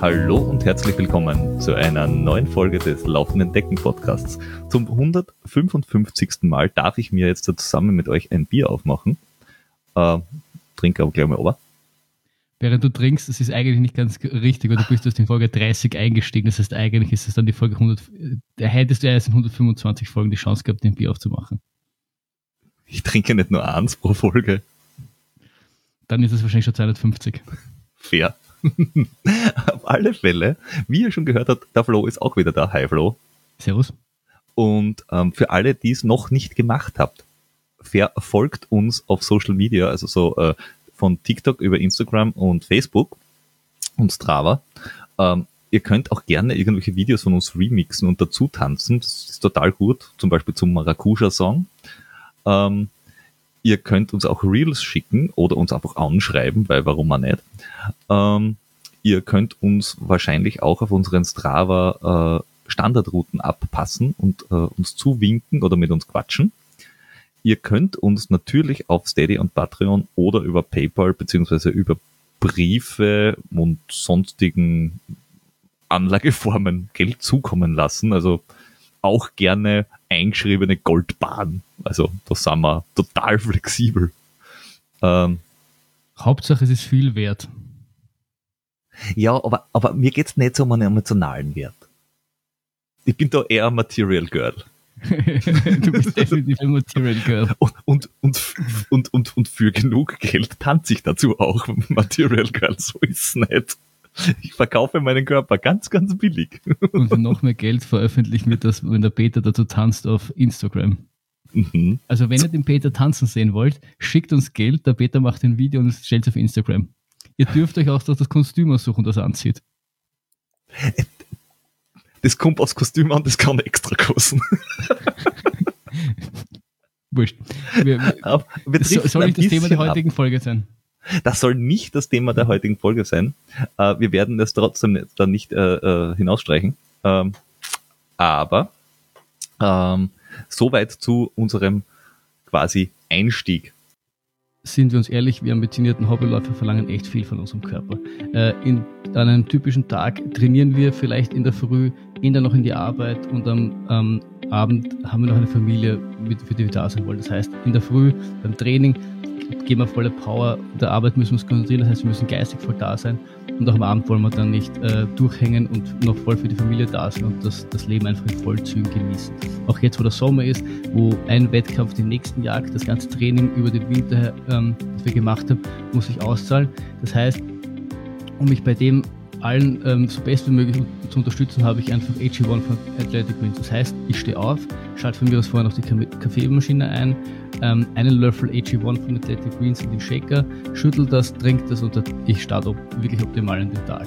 Hallo und herzlich willkommen zu einer neuen Folge des Laufenden Decken Podcasts. Zum 155. Mal darf ich mir jetzt zusammen mit euch ein Bier aufmachen. Äh, trinke aber gleich mal over. Während du trinkst, das ist eigentlich nicht ganz richtig, weil du bist aus in Folge 30 eingestiegen. Das heißt, eigentlich ist es dann die Folge 100. Da hättest du erst in 125 Folgen die Chance gehabt, den Bier aufzumachen. Ich trinke nicht nur eins pro Folge. Dann ist es wahrscheinlich schon 250. Fair. Auf alle Fälle, wie ihr schon gehört habt, der Flo ist auch wieder da. Hi Flo. Servus. Und ähm, für alle, die es noch nicht gemacht habt, verfolgt uns auf Social Media, also so äh, von TikTok über Instagram und Facebook und Strava. Ähm, ihr könnt auch gerne irgendwelche Videos von uns remixen und dazu tanzen. Das ist total gut. Zum Beispiel zum Maracuja-Song. Ähm, ihr könnt uns auch Reels schicken oder uns einfach anschreiben, weil warum man nicht. Ähm, ihr könnt uns wahrscheinlich auch auf unseren Strava äh, Standardrouten abpassen und äh, uns zuwinken oder mit uns quatschen. Ihr könnt uns natürlich auf Steady und Patreon oder über PayPal beziehungsweise über Briefe und sonstigen Anlageformen Geld zukommen lassen. Also auch gerne eingeschriebene Goldbahn. Also da sind wir total flexibel. Ähm, Hauptsache es ist viel wert. Ja, aber, aber mir geht's nicht so um einen emotionalen Wert. Ich bin da eher Material Girl. du bist definitiv ein Material Girl. Und, und, und, und, und, und für genug Geld tanze ich dazu auch Material Girl, so ist es nicht. Ich verkaufe meinen Körper ganz, ganz billig. Und für noch mehr Geld veröffentlichen wir das, wenn der Peter dazu tanzt auf Instagram. Mhm. Also wenn ihr den Peter tanzen sehen wollt, schickt uns Geld, der Peter macht ein Video und stellt es auf Instagram. Ihr dürft euch auch das Kostüm aussuchen, das er anzieht. Das kommt aus Kostüm an, das kann extra kosten. Wurscht. Wir, wir, soll, nicht das Thema der heutigen ab. Folge sein? Das soll nicht das Thema der heutigen Folge sein. Äh, wir werden das trotzdem dann nicht äh, äh, hinausstreichen. Ähm, aber ähm, soweit zu unserem quasi Einstieg. Sind wir uns ehrlich, wir ambitionierten Hobbyläufer verlangen echt viel von unserem Körper. Äh, in einem typischen Tag trainieren wir vielleicht in der Früh, gehen dann noch in die Arbeit und am ähm, Abend haben wir noch eine Familie, für die wir da sein wollen. Das heißt, in der Früh beim Training geben wir volle Power. Der Arbeit müssen wir uns konzentrieren, das heißt, wir müssen geistig voll da sein. Und auch am Abend wollen wir dann nicht äh, durchhängen und noch voll für die Familie da sein und das, das Leben einfach in Vollzügen genießen. Auch jetzt, wo der Sommer ist, wo ein Wettkampf den nächsten jagt, das ganze Training über den Winter, ähm, das wir gemacht haben, muss sich auszahlen. Das heißt, um mich bei dem allen ähm, so best wie möglich zu unterstützen, habe ich einfach AG1 von Athletic Greens. Das heißt, ich stehe auf, schalte von mir aus vorher noch die Kaffeemaschine ein, ähm, einen Löffel AG1 von Athletic Greens in den Shaker, schüttel das, trinke das und ich starte wirklich optimal in den Tag.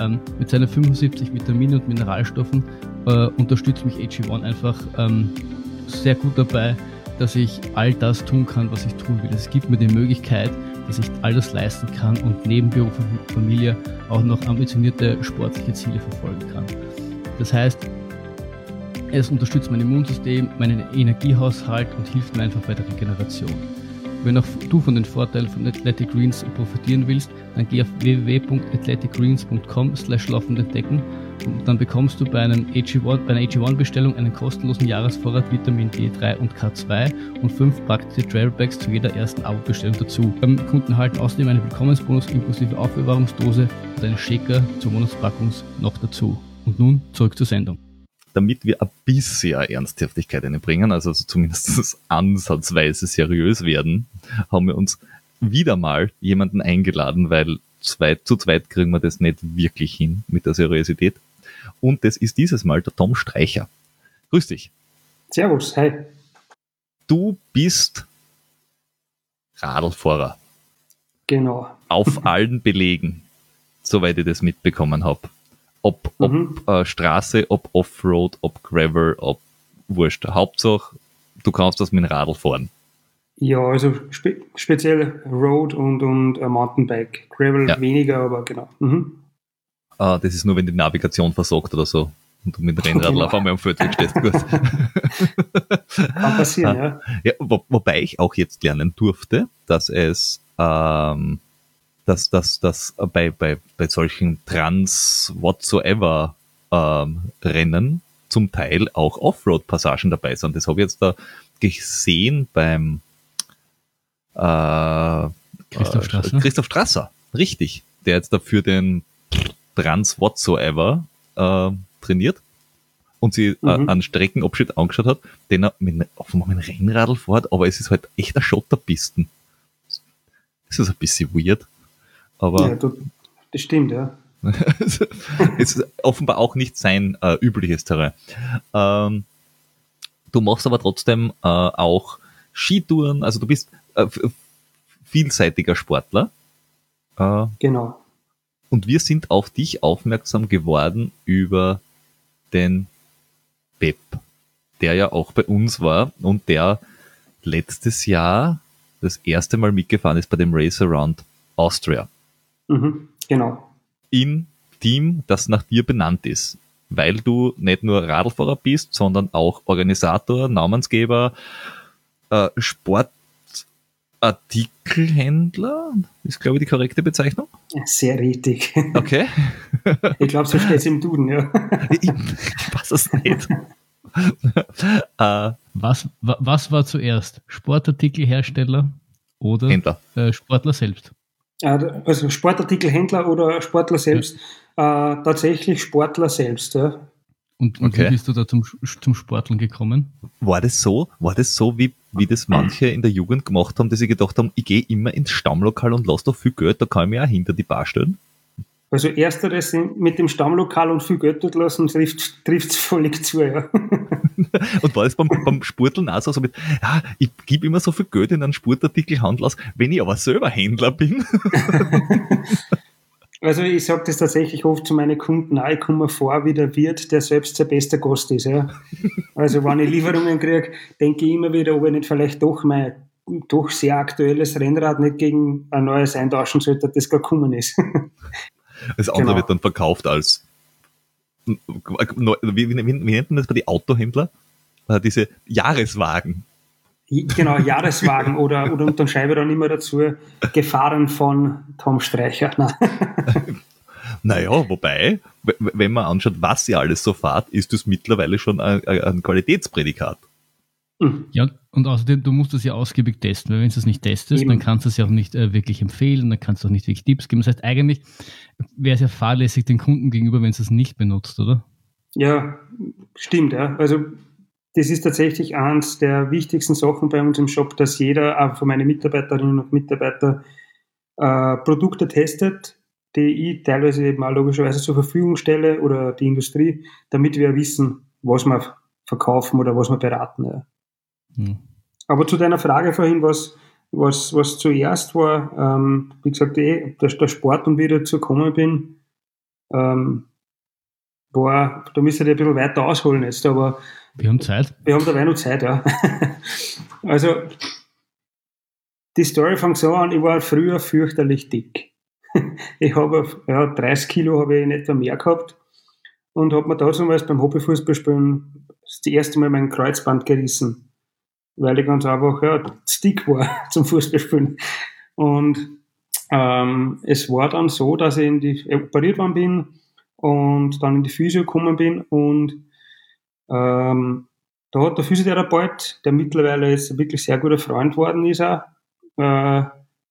Ähm, mit seinen 75 Vitaminen und Mineralstoffen äh, unterstützt mich AG1 einfach ähm, sehr gut dabei, dass ich all das tun kann, was ich tun will. Es gibt mir die Möglichkeit, dass ich all das leisten kann und neben Beruf und Familie auch noch ambitionierte sportliche Ziele verfolgen kann. Das heißt, es unterstützt mein Immunsystem, meinen Energiehaushalt und hilft mir einfach bei der Regeneration. Wenn auch du von den Vorteilen von Athletic Greens profitieren willst, dann geh auf www.athleticgreens.com slash laufendentdecken und dann bekommst du bei, einem AG1, bei einer AG1-Bestellung einen kostenlosen Jahresvorrat Vitamin D3 und K2 und fünf praktische Trailbags zu jeder ersten Abo-Bestellung dazu. Beim Kunden erhalten außerdem einen Willkommensbonus inklusive Aufbewahrungsdose und einen Shaker zur Monatspackung noch dazu. Und nun zurück zur Sendung damit wir ein bisschen Ernsthaftigkeit einbringen, also zumindest ansatzweise seriös werden, haben wir uns wieder mal jemanden eingeladen, weil zwei, zu zweit kriegen wir das nicht wirklich hin mit der Seriosität. Und das ist dieses Mal der Tom Streicher. Grüß dich. Servus, hi. Du bist Radlfahrer. Genau. Auf allen Belegen, soweit ich das mitbekommen habe. Ob, ob mhm. äh, Straße, ob Offroad, ob Gravel, ob Wurscht. Hauptsache, du kannst das mit dem Radl fahren. Ja, also spe speziell Road und, und uh, Mountainbike. Gravel ja. weniger, aber genau. Mhm. Ah, das ist nur, wenn die Navigation versagt oder so. Und du mit dem Rennradl genau. auf einmal am Feldweg stehst. Gut. Kann passieren, ja. ja wo, wobei ich auch jetzt lernen durfte, dass es ähm, dass, dass, dass bei, bei, bei solchen Trans whatsoever ähm, Rennen zum Teil auch Offroad-Passagen dabei sind. Das habe ich jetzt da gesehen beim äh, Christoph Strasser. Christoph Strasser, richtig. Der jetzt dafür den Trans whatsoever äh, trainiert und sie äh, mhm. äh, einen Streckenabschnitt angeschaut hat, den er mit, auf einem Rennradl fährt, aber es ist halt echt eine Schotterpisten. Das ist ein bisschen weird. Aber ja, das stimmt, ja. es ist offenbar auch nicht sein äh, übliches Terrain. Ähm, du machst aber trotzdem äh, auch Skitouren, also du bist äh, vielseitiger Sportler. Äh, genau. Und wir sind auf dich aufmerksam geworden über den Pep, der ja auch bei uns war und der letztes Jahr das erste Mal mitgefahren ist bei dem Race Around Austria. Mhm, genau. In Team, das nach dir benannt ist. Weil du nicht nur Radlfahrer bist, sondern auch Organisator, Namensgeber, äh, Sportartikelhändler, ist glaube ich die korrekte Bezeichnung. Sehr richtig. Okay. ich glaube, so steht es im Duden, ja. ich, ich weiß es nicht. äh, was, was war zuerst? Sportartikelhersteller oder Händler. Äh, Sportler selbst? Also Sportartikelhändler oder Sportler selbst? Ja. Äh, tatsächlich Sportler selbst, ja. Und, und okay. wie bist du da zum, zum Sporteln gekommen? War das so? War das so, wie, wie das manche in der Jugend gemacht haben, dass sie gedacht haben, ich gehe immer ins Stammlokal und lasse doch viel Geld, da kann ich mich auch hinter die Bar stellen? Also ersteres mit dem Stammlokal und viel Geld dort lassen, trifft es völlig zu, ja. und war das beim, beim Sporteln auch so, so mit, ja, ich gebe immer so viel Geld in einen Sportartikelhandel aus, wenn ich aber selber Händler bin. also ich sage das tatsächlich oft zu meinen Kunden, auch, ich komme vor wie der Wirt, der selbst der beste Gast ist. Ja. Also wenn ich Lieferungen kriege, denke ich immer wieder, ob ich nicht vielleicht doch mein doch sehr aktuelles Rennrad nicht gegen ein neues eintauschen sollte, das gar gekommen ist. Das andere genau. wird dann verkauft als, wie, wie, wie, nennt man das bei den Autohändlern? Äh, diese Jahreswagen. Genau, Jahreswagen oder, oder und dann schreibe dann immer dazu, Gefahren von Tom Streicher. naja, wobei, wenn man anschaut, was sie alles so fahrt, ist das mittlerweile schon ein, ein Qualitätsprädikat. Mhm. Ja, und außerdem, du musst es ja ausgiebig testen, weil wenn du es nicht testest, Eben. dann kannst du es ja auch nicht äh, wirklich empfehlen, dann kannst du auch nicht wirklich Tipps geben. Das heißt, eigentlich wäre es ja fahrlässig den Kunden gegenüber, wenn es es nicht benutzt, oder? Ja, stimmt, ja. Also das ist tatsächlich eines der wichtigsten Sachen bei uns im Shop, dass jeder, auch von meinen Mitarbeiterinnen und Mitarbeitern, äh, Produkte testet, die ich teilweise eben auch logischerweise zur Verfügung stelle oder die Industrie, damit wir wissen, was wir verkaufen oder was wir beraten. Ja. Hm. Aber zu deiner Frage vorhin, was, was, was zuerst war, ähm, wie gesagt, eh, der, der Sport und wie ich dazu gekommen bin, ähm, war, da müsste ich ein bisschen weiter ausholen jetzt, aber. Wir haben Zeit. Wir haben dabei noch Zeit, ja. also, die Story fängt so an, ich war früher fürchterlich dick. ich habe, ja, 30 Kilo habe ich in etwa mehr gehabt und habe mir da zum Beispiel beim Hobbyfußballspielen das erste Mal mein Kreuzband gerissen weil ich ganz einfach ja, Stick war zum Fußballspielen. Und ähm, es war dann so, dass ich in die, operiert worden bin und dann in die Physio gekommen bin und ähm, da hat der Physiotherapeut, der mittlerweile jetzt wirklich sehr guter Freund worden ist, auch, äh,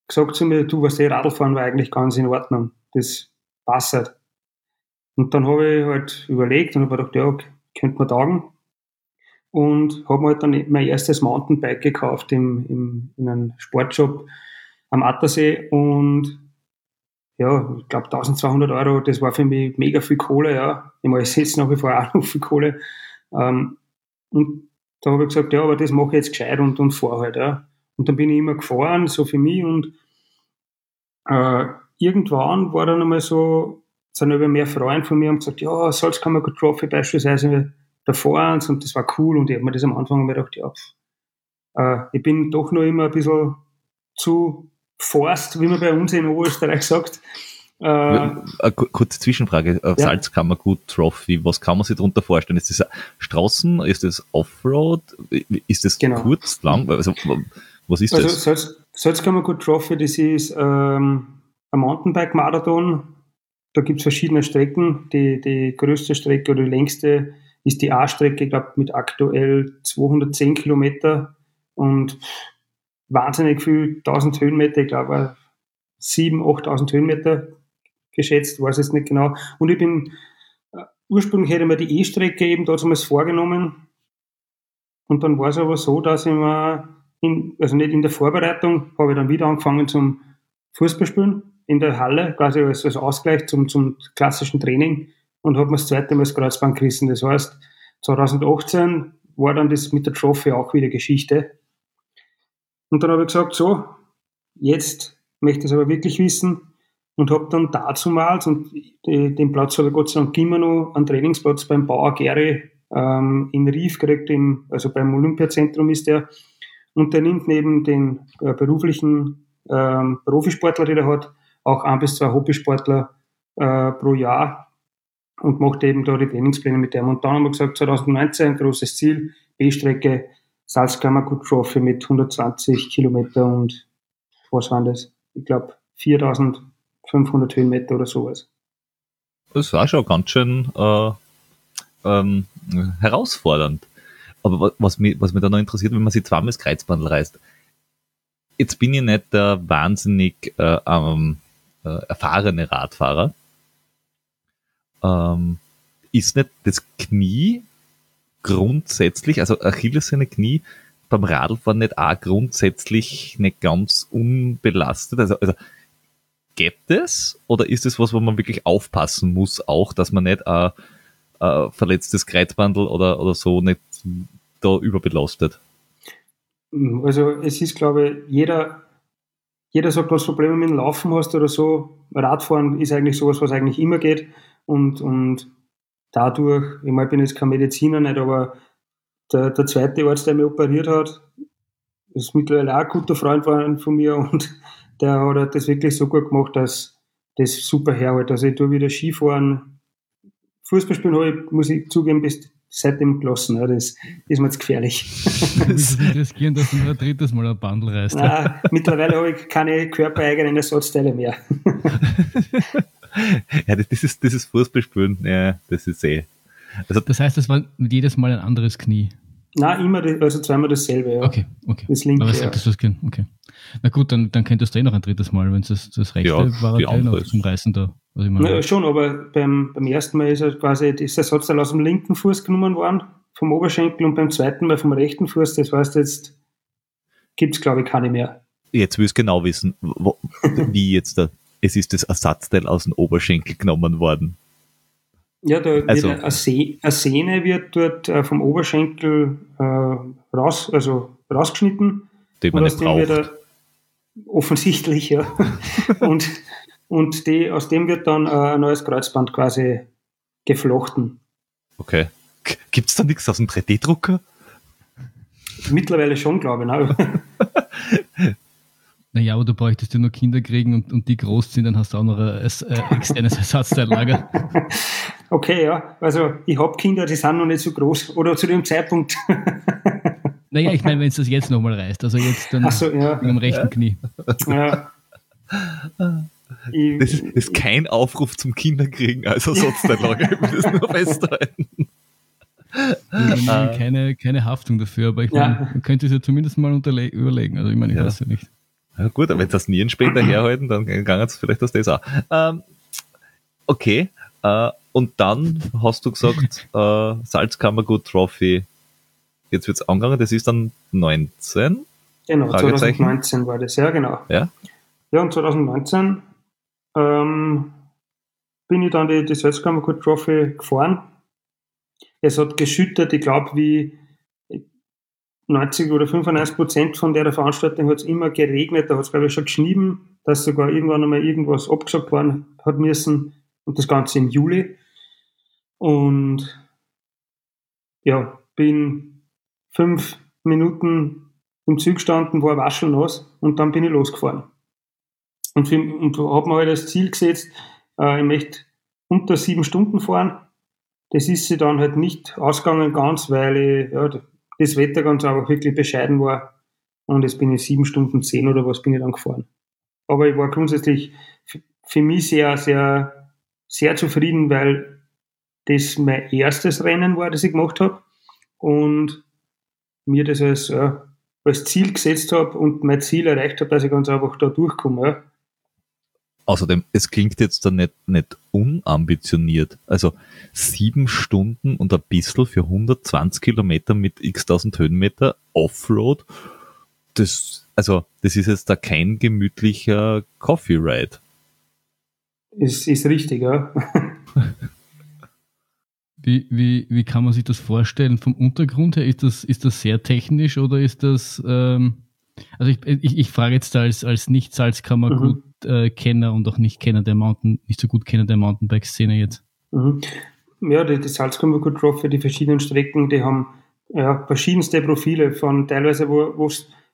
gesagt zu mir, du, was der Radlfahren war eigentlich ganz in Ordnung. Das passt. Und dann habe ich halt überlegt und habe gedacht, ja, könnte man taugen und habe mir halt dann mein erstes Mountainbike gekauft im, im, in einem Sportshop am Attersee und ja, ich glaube 1200 Euro, das war für mich mega viel Kohle, ja. Ich meine, es nach wie vor auch noch viel Kohle. Ähm, und da habe ich gesagt, ja, aber das mache ich jetzt gescheit und, und fahre halt, ja. Und dann bin ich immer gefahren, so für mich und äh, irgendwann war dann einmal so, sind aber mehr Freunde von mir und gesagt, ja, Salzkammer Trophy beispielsweise davor und das war cool und ich habe mir das am Anfang immer gedacht, ja, äh, ich bin doch noch immer ein bisschen zu forst, wie man bei uns in Oberösterreich sagt. Äh, Eine kurze Zwischenfrage, äh, ja. Salzkammergut Trophy, was kann man sich darunter vorstellen? Ist das Straßen, ist das Offroad, ist das genau. kurz, lang? Also, was ist also das? Salz, Salzkammergut Trophy, das ist ähm, ein Mountainbike-Marathon. Da gibt es verschiedene Strecken. Die, die größte Strecke oder die längste ist die A-Strecke, ich glaube, mit aktuell 210 Kilometer und wahnsinnig viel, 1000 Höhenmeter, ich glaube, 7.000, 8.000 Höhenmeter geschätzt, weiß es nicht genau. Und ich bin, äh, ursprünglich hätte ich mir die E-Strecke eben damals vorgenommen. Und dann war es aber so, dass ich mir, in, also nicht in der Vorbereitung, habe ich dann wieder angefangen zum Fußballspielen in der Halle, quasi als, als Ausgleich zum, zum klassischen Training und habe mir das zweite Mal das Kreuzband gerissen. Das heißt, 2018 war dann das mit der Trophy auch wieder Geschichte. Und dann habe ich gesagt, so, jetzt möchte ich es aber wirklich wissen und habe dann dazumals, und den Platz habe ich Gott sei Dank immer noch, einen Trainingsplatz beim Bauer Gary ähm, in Rief gekriegt, im, also beim Olympiazentrum ist der, und der nimmt neben den äh, beruflichen ähm, Profisportler, die er hat, auch ein bis zwei Hobbysportler äh, pro Jahr und macht eben da die Trainingspläne mit dem. Und dann haben wir gesagt, 2019 ein großes Ziel, B-Strecke, Salzkammergut Trophy mit 120 Kilometer und was waren das? Ich glaube 4500 Höhenmeter oder sowas. Das war schon ganz schön äh, ähm, herausfordernd. Aber was mich, was mich da noch interessiert, wenn man sich zweimal das Kreuzbandel reißt. Jetzt bin ich nicht der wahnsinnig äh, ähm, äh, erfahrene Radfahrer. Ähm, ist nicht das Knie grundsätzlich, also Achilles seine Knie beim Radlfahren nicht auch grundsätzlich nicht ganz unbelastet? Also, also geht das? Oder ist es was, wo man wirklich aufpassen muss, auch, dass man nicht ein, ein verletztes Kreuzbandel oder, oder so nicht da überbelastet? Also es ist, glaube ich, jeder, jeder sagt, was Probleme mit dem Laufen hast oder so. Radfahren ist eigentlich sowas, was eigentlich immer geht. Und, und dadurch, ich, meine, ich bin jetzt kein Mediziner nicht, aber der, der zweite Arzt, der mich operiert hat, ist mittlerweile auch ein guter Freund von mir und der hat das wirklich so gut gemacht, dass das super herhält. Also ich tue wieder Skifahren. Fußballspielen habe ich, muss ich zugeben, bis seitdem gelassen. Ja, das ist mir jetzt gefährlich. Das würde riskieren, dass du nur ein drittes Mal ein Bundle reißt. Nein, mittlerweile habe ich keine körpereigenen Ersatzteile mehr. ja, das ist, das ist Fußballspielen, ja, das ist eh. Also, das heißt, das war jedes Mal ein anderes Knie? Nein, immer, also zweimal dasselbe, ja. Okay, okay. Das linke, Aber ja. das Kind, okay. Na gut, dann, dann könntest du eh noch ein drittes Mal, wenn es das, das rechte ja, war, noch zum Reißen da. Was ich meine. Ja, schon, aber beim, beim ersten Mal ist er quasi das Ersatzteil aus dem linken Fuß genommen worden, vom Oberschenkel, und beim zweiten Mal vom rechten Fuß. Das heißt, jetzt gibt es, glaube ich, keine mehr. Jetzt will ich genau wissen, wo, wie jetzt da es ist das Ersatzteil aus dem Oberschenkel genommen worden. Ja, da also, wird eine, Sehne wird dort äh, vom Oberschenkel äh, raus, also rausgeschnitten. Den man nicht braucht. Er, offensichtlich, ja. und und die, aus dem wird dann äh, ein neues Kreuzband quasi geflochten. Okay. Gibt es da nichts aus dem 3D-Drucker? Mittlerweile schon, glaube ich. Naja, aber du bräuchtest ja nur Kinder kriegen und, und die groß sind, dann hast du auch noch ein äh, externes Ersatzteillager. Okay, ja. Also ich habe Kinder, die sind noch nicht so groß. Oder zu dem Zeitpunkt. Naja, ich meine, wenn es das jetzt nochmal reißt. Also jetzt dann so, ja. am rechten ja. Knie. Ja. Das ist, das ist, kein Aufruf zum Kinderkriegen, also sonst Ersatzteillager. Ich will das nur festhalten. keine, keine Haftung dafür, aber ich ja. meine, man könnte es ja zumindest mal überlegen. Also ich meine, ich ja. weiß ja nicht. Ja gut, aber wenn das Nierenspender herhalten, dann kann es vielleicht aus das auch. Ähm, okay, äh, und dann hast du gesagt, äh, Salzkammergut Trophy, jetzt wird es angegangen, das ist dann 19? Genau, 2019 war das, ja genau. Ja, ja und 2019 ähm, bin ich dann die, die Salzkammergut Trophy gefahren. Es hat geschüttet, ich glaube, wie 90 oder 95 Prozent von der Veranstaltung hat es immer geregnet, da hat es glaube ich schon geschnieben, dass sogar irgendwann einmal irgendwas abgesagt worden hat müssen und das Ganze im Juli. Und ja, bin fünf Minuten im Zug gestanden, war waschelnass und dann bin ich losgefahren. Und, und habe mir halt das Ziel gesetzt, äh, ich möchte unter sieben Stunden fahren. Das ist sie dann halt nicht ausgegangen ganz, weil ich, ja, das Wetter ganz einfach wirklich bescheiden war. Und jetzt bin ich sieben Stunden zehn oder was bin ich dann gefahren. aber ich war grundsätzlich für mich sehr, sehr, sehr zufrieden, weil das mein erstes Rennen war, das ich gemacht habe und mir das als, ja, als Ziel gesetzt habe und mein Ziel erreicht habe, dass ich ganz einfach da durchkomme. Außerdem, es klingt jetzt dann nicht, nicht unambitioniert. Also sieben Stunden und ein bisschen für 120 Kilometer mit x tausend Höhenmeter Offroad, das, also, das ist jetzt da kein gemütlicher Coffee Ride. Ist, ist richtig, ja. wie, wie, wie kann man sich das vorstellen vom Untergrund her? Ist das, ist das sehr technisch oder ist das, ähm, also ich, ich, ich frage jetzt als, als Nicht-Salzkammer-Gut-Kenner mhm. Äh, und auch Nicht-Kenner der Mountain, nicht so gut Kenner der Mountainbike-Szene jetzt. Mhm. Ja, die, die Salzkammer-Gut Trophy, die verschiedenen Strecken, die haben ja, verschiedenste Profile von teilweise, wo du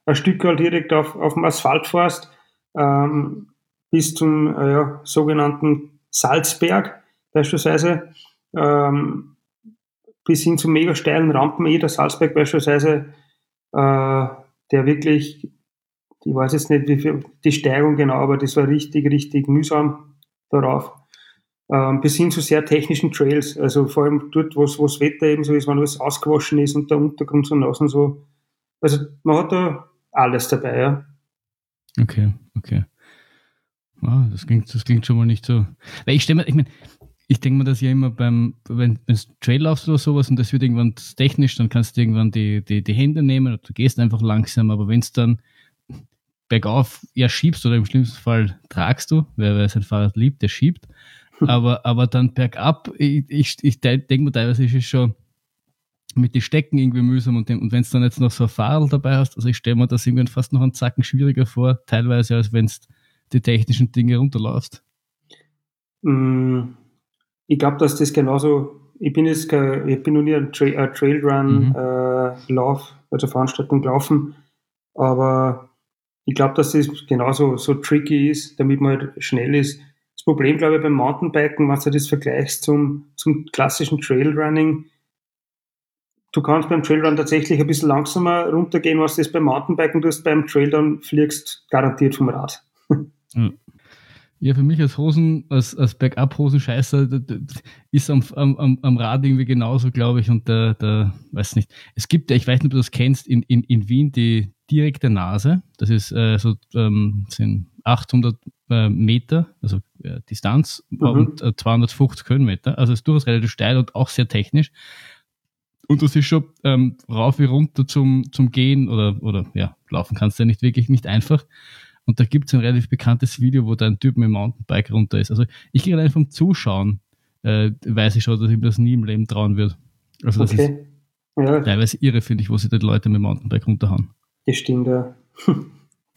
ein Stück halt direkt auf, auf dem Asphalt fährst, ähm, bis zum äh, ja, sogenannten Salzberg beispielsweise, ähm, bis hin zu mega steilen Rampen, eh der Salzberg beispielsweise, äh, der wirklich, ich weiß jetzt nicht, wie viel die Steigung genau, aber das war richtig, richtig mühsam darauf. Ähm, bis hin zu sehr technischen Trails, also vor allem dort, wo das Wetter eben so ist, wenn alles ausgewaschen ist und der Untergrund so nass und so. Also man hat da alles dabei, ja. Okay, okay. Wow, das klingt, das klingt schon mal nicht so. Weil ich stelle mir, ich meine, ich denke mir das ja immer beim, wenn du Trail laufst oder sowas und das wird irgendwann technisch, dann kannst du irgendwann die, die, die Hände nehmen oder du gehst einfach langsam, aber wenn es dann bergauf ja schiebst oder im schlimmsten Fall tragst du, wer, wer sein Fahrrad liebt, der schiebt, aber, aber dann bergab, ich, ich, ich denke mir teilweise ist es schon mit den Stecken irgendwie mühsam und, und wenn es dann jetzt noch so ein Fahrrad dabei hast, also ich stelle mir das irgendwie fast noch einen Zacken schwieriger vor, teilweise als wenn es die technischen Dinge runterläufst. Mm, ich glaube, dass das genauso, ich bin jetzt, ich bin noch nie ein, Tra Trailrun-Lauf, mhm. äh, also Veranstaltung gelaufen, aber ich glaube, dass das genauso so tricky ist, damit man halt schnell ist. Das Problem, glaube ich, beim Mountainbiken, wenn du das vergleichst zum, zum klassischen Trailrunning, du kannst beim Trailrun tatsächlich ein bisschen langsamer runtergehen, was das beim Mountainbiken tust, beim Trail dann fliegst garantiert vom Rad. Ja, für mich als Hosen, als, als Backup-Hosenscheißer ist am, am, am Rad irgendwie genauso, glaube ich, und da, da, weiß nicht. Es gibt ja, ich weiß nicht, ob du das kennst, in, in, in Wien die direkte Nase. Das ist äh, so, ähm, sind 800 äh, Meter, also äh, Distanz mhm. und äh, 250 Höhenmeter. Also ist durchaus relativ steil und auch sehr technisch. Und das ist schon ähm, rauf wie runter zum, zum Gehen oder, oder ja, laufen kannst du ja nicht wirklich nicht einfach. Und da gibt es ein relativ bekanntes Video, wo da ein Typ mit dem Mountainbike runter ist. Also ich gehe allein vom Zuschauen, äh, weiß ich schon, dass ich mir das nie im Leben trauen würde. Also das okay. ist ja. teilweise irre, finde ich, wo sie die Leute mit dem Mountainbike runterhauen. Das stimmt, ja.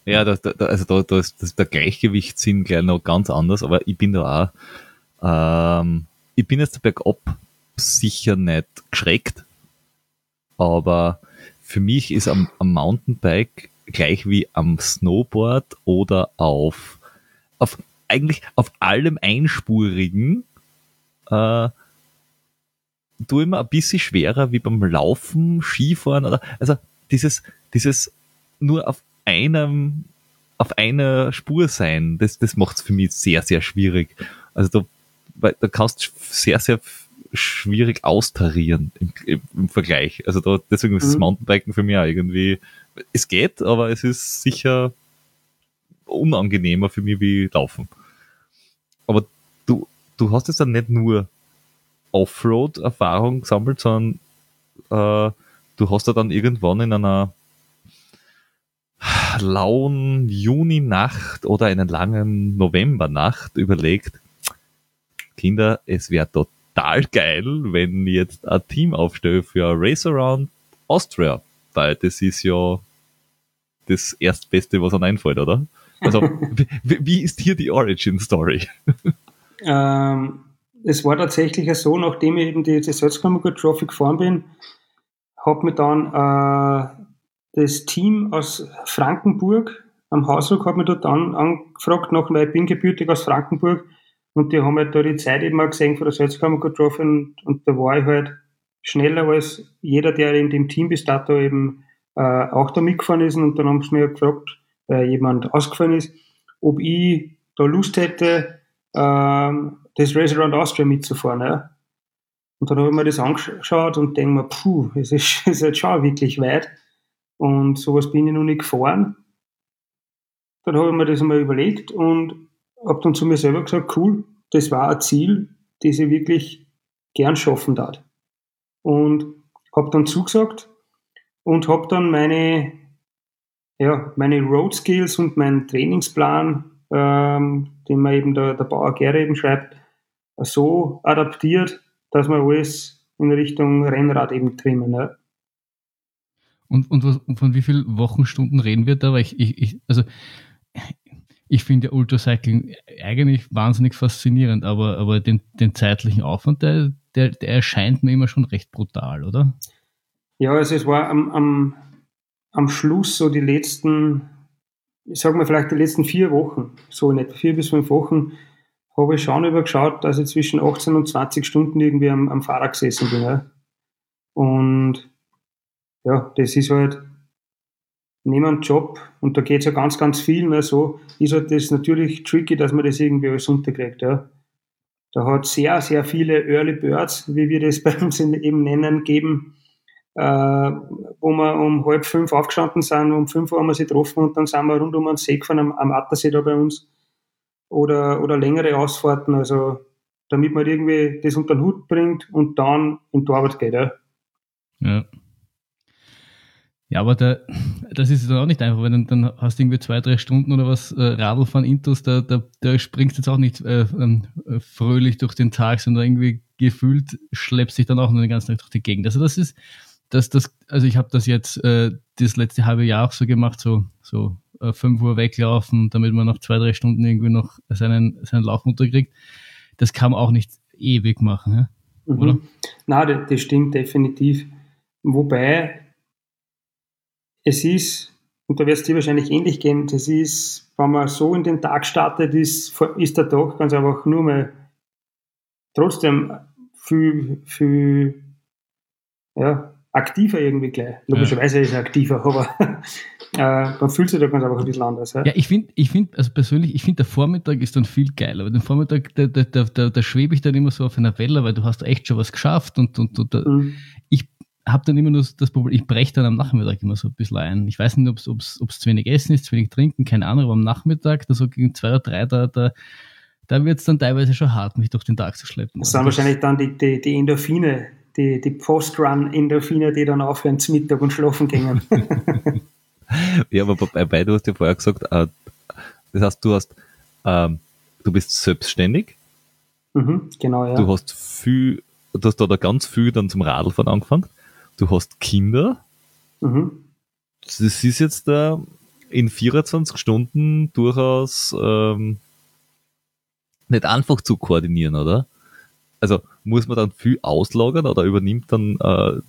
ja, da, da, also da, da ist das, der Gleichgewichtssinn gleich noch ganz anders, aber ich bin da auch, ähm, ich bin jetzt bergab sicher nicht geschreckt, aber für mich ist am, am Mountainbike gleich wie am Snowboard oder auf, auf eigentlich auf allem Einspurigen äh, tue immer ein bisschen schwerer wie beim Laufen, Skifahren oder also dieses, dieses nur auf einem, auf einer Spur sein, das, das macht es für mich sehr, sehr schwierig. Also da, weil, da kannst du sehr, sehr schwierig austarieren im, im, im Vergleich. Also da, deswegen ist das mhm. Mountainbiken für mich auch irgendwie, es geht, aber es ist sicher unangenehmer für mich wie Laufen. Aber du, du hast jetzt dann nicht nur Offroad-Erfahrung gesammelt, sondern äh, du hast ja dann irgendwann in einer lauen Juni-Nacht oder einer langen November-Nacht überlegt, Kinder, es wäre total geil, wenn jetzt ein Team aufstelle für Race Around Austria, weil das ist ja das Erstbeste, was einem einfällt, oder? Also, wie, ist hier die Origin Story? Ähm, es war tatsächlich so, nachdem ich eben die, die Salzkammergut Trophy gefahren bin, hat mir dann äh, das Team aus Frankenburg am Hausruck hat mir dort an, angefragt, nach, weil ich bin gebürtig aus Frankenburg, und die haben halt da die Zeit eben auch gesehen von der Salzkammer getroffen und, und da war ich halt schneller als jeder, der in dem Team bis dato eben äh, auch da mitgefahren ist. Und dann haben sie mir gefragt, weil jemand ausgefallen ist. ob ich da Lust hätte, ähm, das Race Around Austria mitzufahren. Ja. Und dann habe ich mir das angeschaut und denke mir, puh, es ist, es ist jetzt schon wirklich weit. Und sowas bin ich noch nicht gefahren. Dann habe ich mir das einmal überlegt und habe dann zu mir selber gesagt, cool, das war ein Ziel, das ich wirklich gern schaffen darf. Und habe dann zugesagt und habe dann meine, ja, meine Road Skills und meinen Trainingsplan, ähm, den mir eben der, der Bauer Gere eben schreibt, so adaptiert, dass wir alles in Richtung Rennrad eben trimmen. Ja. Und, und, was, von wie vielen Wochenstunden reden wir da? Weil ich, ich, ich also ich finde Ultracycling eigentlich wahnsinnig faszinierend, aber, aber den, den zeitlichen Aufwand, der, der, der erscheint mir immer schon recht brutal, oder? Ja, also es war am, am, am Schluss so die letzten, ich sag mal vielleicht die letzten vier Wochen, so in etwa vier bis fünf Wochen, habe ich schon übergeschaut, dass ich zwischen 18 und 20 Stunden irgendwie am, am Fahrrad gesessen bin. Ja. Und ja, das ist halt neben einem Job, und da geht es ja ganz, ganz viel mehr so, ist halt das natürlich tricky, dass man das irgendwie alles unterkriegt. Ja. Da hat sehr, sehr viele Early Birds, wie wir das bei uns eben nennen, geben, wo wir um halb fünf aufgestanden sind, um fünf Uhr haben wir sie getroffen und dann sind wir rund um einen See gefahren, am, am Attersee da bei uns, oder, oder längere Ausfahrten, also damit man irgendwie das unter den Hut bringt und dann in die Arbeit geht. Ja. ja. Ja, aber da, das ist dann auch nicht einfach, weil dann, dann hast du irgendwie zwei, drei Stunden oder was äh, Radl von Intus, da, da, da springst jetzt auch nicht äh, äh, fröhlich durch den Tag, sondern irgendwie gefühlt schleppst dich dann auch nur den ganzen Tag durch die Gegend. Also das ist, das, das, also ich habe das jetzt äh, das letzte halbe Jahr auch so gemacht, so, so äh, 5 Uhr weglaufen, damit man noch zwei, drei Stunden irgendwie noch seinen, seinen Lauf unterkriegt. Das kann man auch nicht ewig machen, ja? Mhm. oder? Na, das, das stimmt definitiv. Wobei es ist, und da wird es dir wahrscheinlich ähnlich gehen, das ist, wenn man so in den Tag startet, ist, ist der Tag ganz einfach nur mal trotzdem viel, viel ja, aktiver irgendwie gleich. Logischerweise ja. ist er aktiver, aber äh, man fühlt sich da ganz einfach ein bisschen anders. Ja, ja ich finde, ich find, also persönlich, ich finde, der Vormittag ist dann viel geiler, aber den Vormittag, da, da, da, da, schwebe ich dann immer so auf einer Welle, weil du hast echt schon was geschafft und, und, und mhm. ich habe dann immer nur das Problem, ich breche dann am Nachmittag immer so ein bisschen ein. Ich weiß nicht, ob es zu wenig Essen ist, zu wenig Trinken, keine Ahnung, aber am Nachmittag, da so gegen zwei oder drei, da, da, da wird es dann teilweise schon hart, mich durch den Tag zu schleppen. Das sind wahrscheinlich dann die, die, die Endorphine, die, die Post-Run-Endorphine, die dann aufhören zum Mittag und schlafen gehen. ja, aber bei, bei du hast ja vorher gesagt, äh, das heißt, du hast, ähm, du bist selbstständig. Mhm, genau, ja. Du hast viel, du hast da ganz viel dann zum Radlfahren angefangen du hast Kinder. Mhm. Das ist jetzt da in 24 Stunden durchaus ähm, nicht einfach zu koordinieren, oder? Also muss man dann viel auslagern oder übernimmt dann äh,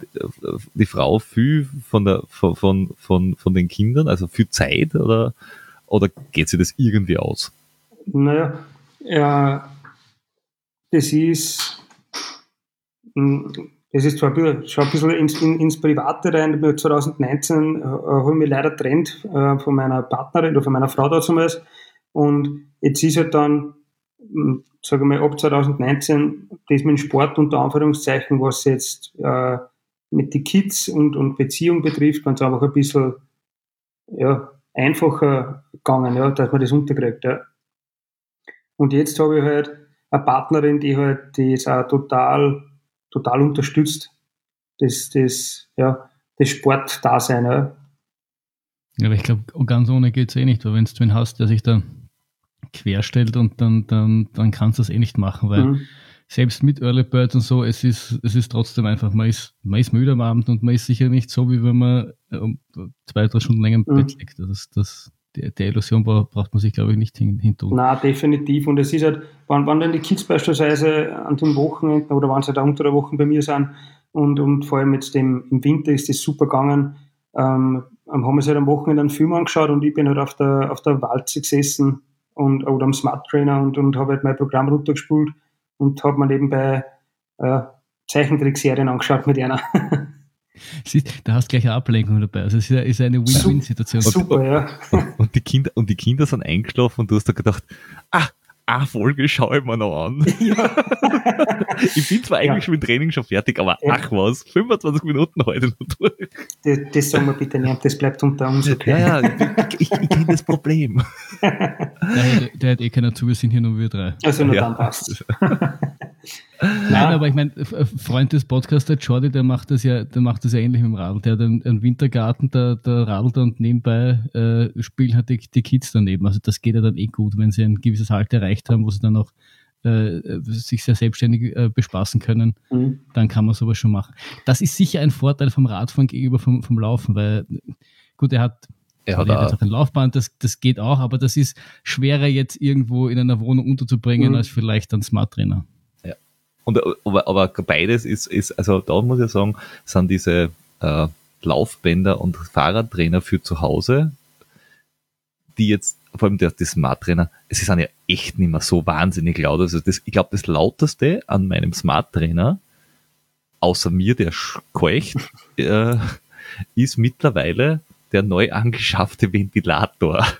die Frau viel von der von, von, von, von den Kindern, also viel Zeit oder, oder geht sie das irgendwie aus? Naja, ja, das ist das ist zwar schon ein bisschen ins, in, ins Private rein. 2019 äh, habe ich mich leider getrennt äh, von meiner Partnerin oder von meiner Frau damals. Und jetzt ist halt dann, hm, sage mal, ab 2019 das mit dem Sport unter Anführungszeichen, was jetzt äh, mit den Kids und, und Beziehung betrifft, ganz einfach ein bisschen ja, einfacher gegangen, ja, dass man das unterkriegt. Ja. Und jetzt habe ich halt eine Partnerin, die halt, die ist auch total total unterstützt, das, das, ja, das Sportdasein. Ja. ja, aber ich glaube, ganz ohne geht es eh nicht, weil wenn du wen hast, der sich da querstellt und dann, dann, dann kannst du das eh nicht machen, weil mhm. selbst mit Early Birds und so, es ist, es ist trotzdem einfach, man ist, man ist müde am Abend und man ist sicher nicht so, wie wenn man um zwei, drei Stunden länger im mhm. Bett liegt. Das, das, der, der Illusion braucht man sich, glaube ich, nicht hin, hintun. Na, definitiv. Und es ist halt, wenn, wenn dann die Kids beispielsweise an den Wochenenden oder wenn sie halt unter der Woche bei mir sind und, und vor allem jetzt im, im Winter ist das super gegangen, ähm, haben wir halt am Wochenende einen Film angeschaut und ich bin halt auf der, auf der Walze gesessen und, oder am Smart Trainer und, und habe halt mein Programm runtergespult und habe mir nebenbei äh, Zeichentrickserien angeschaut mit einer. Siehst, da hast du gleich eine Ablenkung dabei. Also es ist eine Win-Win-Situation. Super, ja. Und, und, die Kinder, und die Kinder sind eingeschlafen und du hast da gedacht, ah, eine Folge schaue ich mir noch an. Ja. ich bin zwar eigentlich ja. mit dem Training schon fertig, aber ja. ach was, 25 Minuten heute noch durch. Das, das sagen wir bitte nicht, das bleibt unter uns, okay? Ja, ja, ich, ich, ich kenne das Problem. der, der, hat eh keiner zu, wir sind hier nur wir drei. Also nur dann passt. Nein, aber ich meine, Freund des Podcasts, der Jordi, der macht das ja, der macht das ja ähnlich mit dem Radl. Der hat einen, einen Wintergarten, der, der radelt und nebenbei äh, spielen halt die, die Kids daneben. Also das geht ja dann eh gut, wenn sie ein gewisses Alter erreicht haben, wo sie dann auch äh, sich sehr selbstständig äh, bespaßen können, mhm. dann kann man sowas schon machen. Das ist sicher ein Vorteil vom Radfahren gegenüber vom, vom Laufen, weil gut, er hat er hat, auch ein Laufband, das, das geht auch, aber das ist schwerer jetzt irgendwo in einer Wohnung unterzubringen mhm. als vielleicht ein Smart Trainer. Und, aber, aber beides ist, ist, also da muss ich sagen, sind diese äh, Laufbänder und Fahrradtrainer für zu Hause, die jetzt, vor allem der, die Smart Trainer, sie sind ja echt nicht mehr so wahnsinnig laut. Also das, ich glaube, das lauteste an meinem Smart Trainer, außer mir, der keucht, äh, ist mittlerweile der neu angeschaffte Ventilator.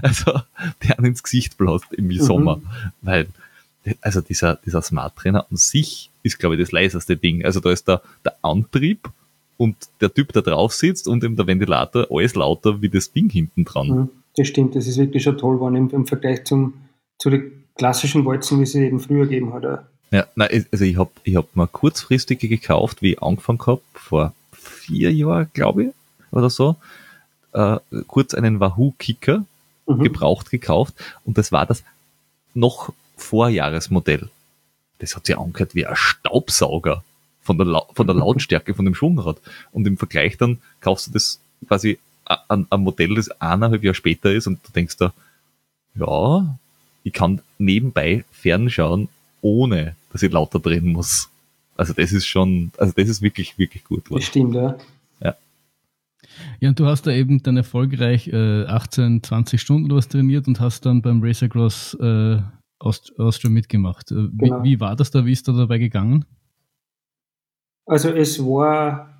Also, der ins Gesicht bläst im mhm. Sommer. Weil also dieser, dieser Smart Trainer an sich ist, glaube ich, das leiseste Ding. Also da ist der, der Antrieb und der Typ, der drauf sitzt und eben der Ventilator alles lauter wie das Ding hinten dran. Mhm, das stimmt, das ist wirklich schon toll geworden im, im Vergleich zum, zu den klassischen Walzen, wie sie eben früher gegeben hat. Ja, nein, also ich habe ich hab mal kurzfristige gekauft, wie ich angefangen habe, vor vier Jahren, glaube ich, oder so, äh, kurz einen Wahoo-Kicker mhm. gebraucht gekauft und das war das noch Vorjahresmodell. Das hat sich angehört wie ein Staubsauger von der, von der Lautstärke von dem Schwungrad. Und im Vergleich dann kaufst du das quasi ein, ein Modell, das eineinhalb Jahre später ist und du denkst da, ja, ich kann nebenbei fernschauen, ohne dass ich lauter drehen muss. Also das ist schon, also das ist wirklich, wirklich gut. Das stimmt, ja. Ja. Ja, und du hast da eben dann erfolgreich äh, 18, 20 Stunden was trainiert und hast dann beim Racer Cross äh, Aust Austria mitgemacht. Äh, wie, genau. wie war das da? Wie ist da dabei gegangen? Also es war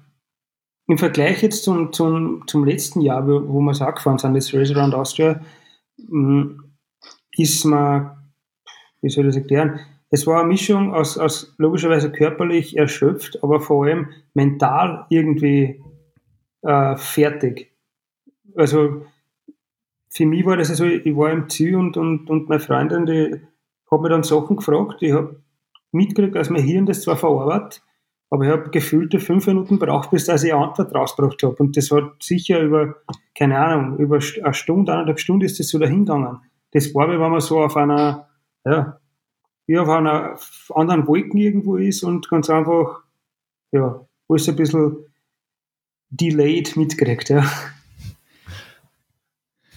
im Vergleich jetzt zum, zum, zum letzten Jahr, wo, wo wir es auch gefahren sind, das Race Around Austria, mm, ist man, wie soll ich das erklären, es war eine Mischung aus, aus logischerweise körperlich erschöpft, aber vor allem mental irgendwie äh, fertig. Also für mich war das also, ich war im Ziel und, und, und meine Freundin, die hat mir dann Sachen gefragt. Ich habe mitgekriegt, dass mein Hirn das zwar verarbeitet, aber ich habe gefühlte fünf Minuten braucht, bis dass ich eine Antwort rausgebracht habe. Und das war sicher über, keine Ahnung, über eine Stunde, eineinhalb Stunden ist das so dahingegangen. Das war, wie wenn man so auf einer, ja, wie auf einer anderen Wolken irgendwo ist und ganz einfach, ja, alles ein bisschen delayed mitgekriegt, ja.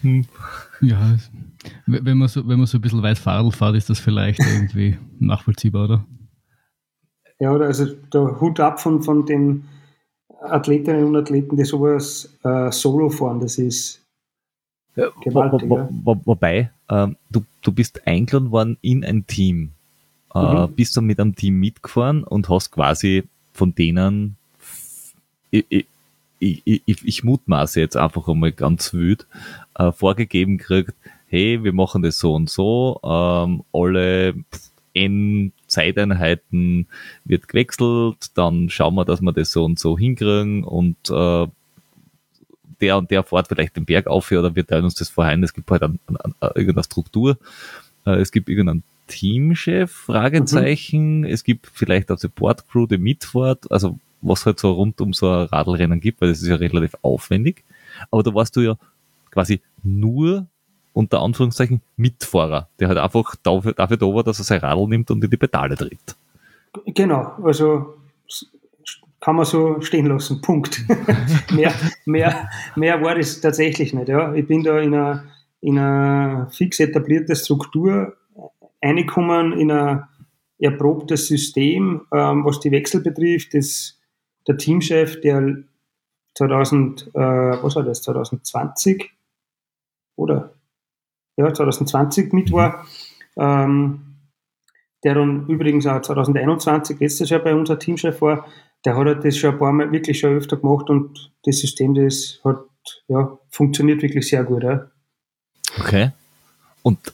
Hm. Ja, wenn man, so, wenn man so ein bisschen weit Fahrrad fährt, ist das vielleicht irgendwie nachvollziehbar, oder? Ja, oder also der Hut ab von, von den Athletinnen und Athleten, die sowas äh, solo fahren, das ist ja, gewaltig. Wo, wo, wo, wobei, äh, du, du bist eingeladen worden in ein Team. Äh, mhm. Bist du mit einem Team mitgefahren und hast quasi von denen ich, ich, ich, ich mutmaße jetzt einfach einmal ganz wüt, äh, vorgegeben kriegt, hey, wir machen das so und so, ähm, alle N Zeiteinheiten wird gewechselt, dann schauen wir, dass wir das so und so hinkriegen und äh, der und der fährt vielleicht den Berg auf oder wir teilen uns das vorher Es gibt halt ein, ein, ein, irgendeine Struktur, äh, es gibt irgendeinen Teamchef, Fragezeichen, mhm. es gibt vielleicht eine Support Crew, die mitfährt, also was halt so rund um so ein Radlrennen gibt, weil das ist ja relativ aufwendig. Aber da warst du ja quasi nur unter Anführungszeichen Mitfahrer, der halt einfach dafür, dafür da war, dass er sein Radl nimmt und in die Pedale tritt. Genau, also kann man so stehen lassen. Punkt. mehr, mehr, mehr war das tatsächlich nicht. Ja. Ich bin da in einer, in fix etablierte Struktur reingekommen, in ein erprobtes System, ähm, was die Wechsel betrifft. Das der Teamchef, der 2000, äh, was war das, 2020 oder ja, 2020 mit war, ähm, der dann übrigens auch 2021 letztes Jahr bei unser Teamchef war, der hat halt das schon ein paar Mal wirklich schon öfter gemacht und das System, das hat, ja, funktioniert wirklich sehr gut. Ja. Okay. Und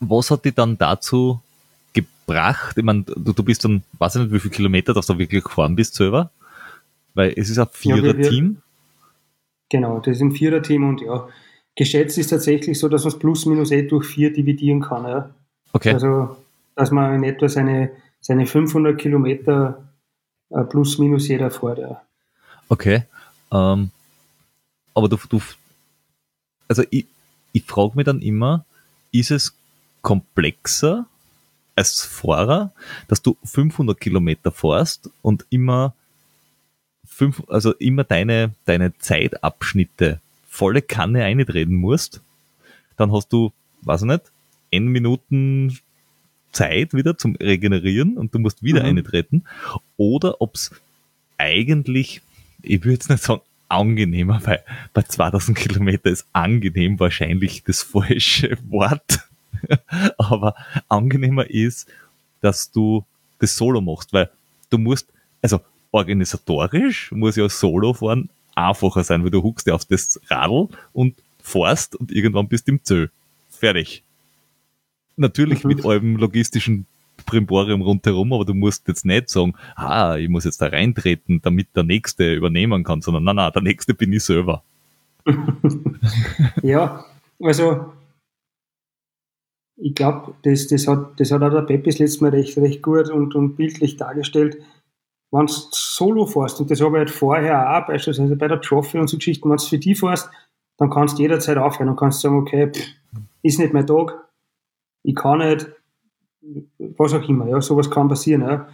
was hat dich dann dazu gebracht? Ich meine, du, du bist dann, weiß ich nicht, wie viele Kilometer dass du wirklich gefahren bist selber? Weil es ist ein Vierer-Team. Genau, das ist ein Vierer-Team und ja, geschätzt ist tatsächlich so, dass man es plus minus eh durch vier dividieren kann. Ja. Okay. Also, dass man in etwa seine, seine 500 Kilometer äh, plus minus jeder fährt. Ja. Okay. Ähm, aber du, du also ich, ich frage mich dann immer, ist es komplexer als Fahrer, dass du 500 Kilometer fährst und immer fünf, also immer deine, deine Zeitabschnitte volle Kanne eintreten musst, dann hast du, weiß ich nicht, N Minuten Zeit wieder zum Regenerieren und du musst wieder mhm. eintreten. Oder ob es eigentlich, ich würde jetzt nicht sagen angenehmer, weil bei 2000 Kilometer ist angenehm wahrscheinlich das falsche Wort. Aber angenehmer ist, dass du das Solo machst, weil du musst, also organisatorisch muss ja Solo fahren einfacher sein, weil du huckst ja auf das Radl und fährst und irgendwann bist du im Zöll. Fertig. Natürlich mhm. mit eurem logistischen Primborium rundherum, aber du musst jetzt nicht sagen, ah, ich muss jetzt da reintreten, damit der Nächste übernehmen kann, sondern nein, nein, der Nächste bin ich selber. ja, also ich glaube, das, das, hat, das hat auch der Peppis letztes Mal recht, recht gut und, und bildlich dargestellt. Wenn du solo fährst, und das habe ich halt vorher auch, beispielsweise bei der Trophy und so Geschichten, wenn du für die fährst, dann kannst du jederzeit aufhören und kannst sagen, okay, pff, ist nicht mein Tag, ich kann nicht, was auch immer, ja, sowas kann passieren. Ja.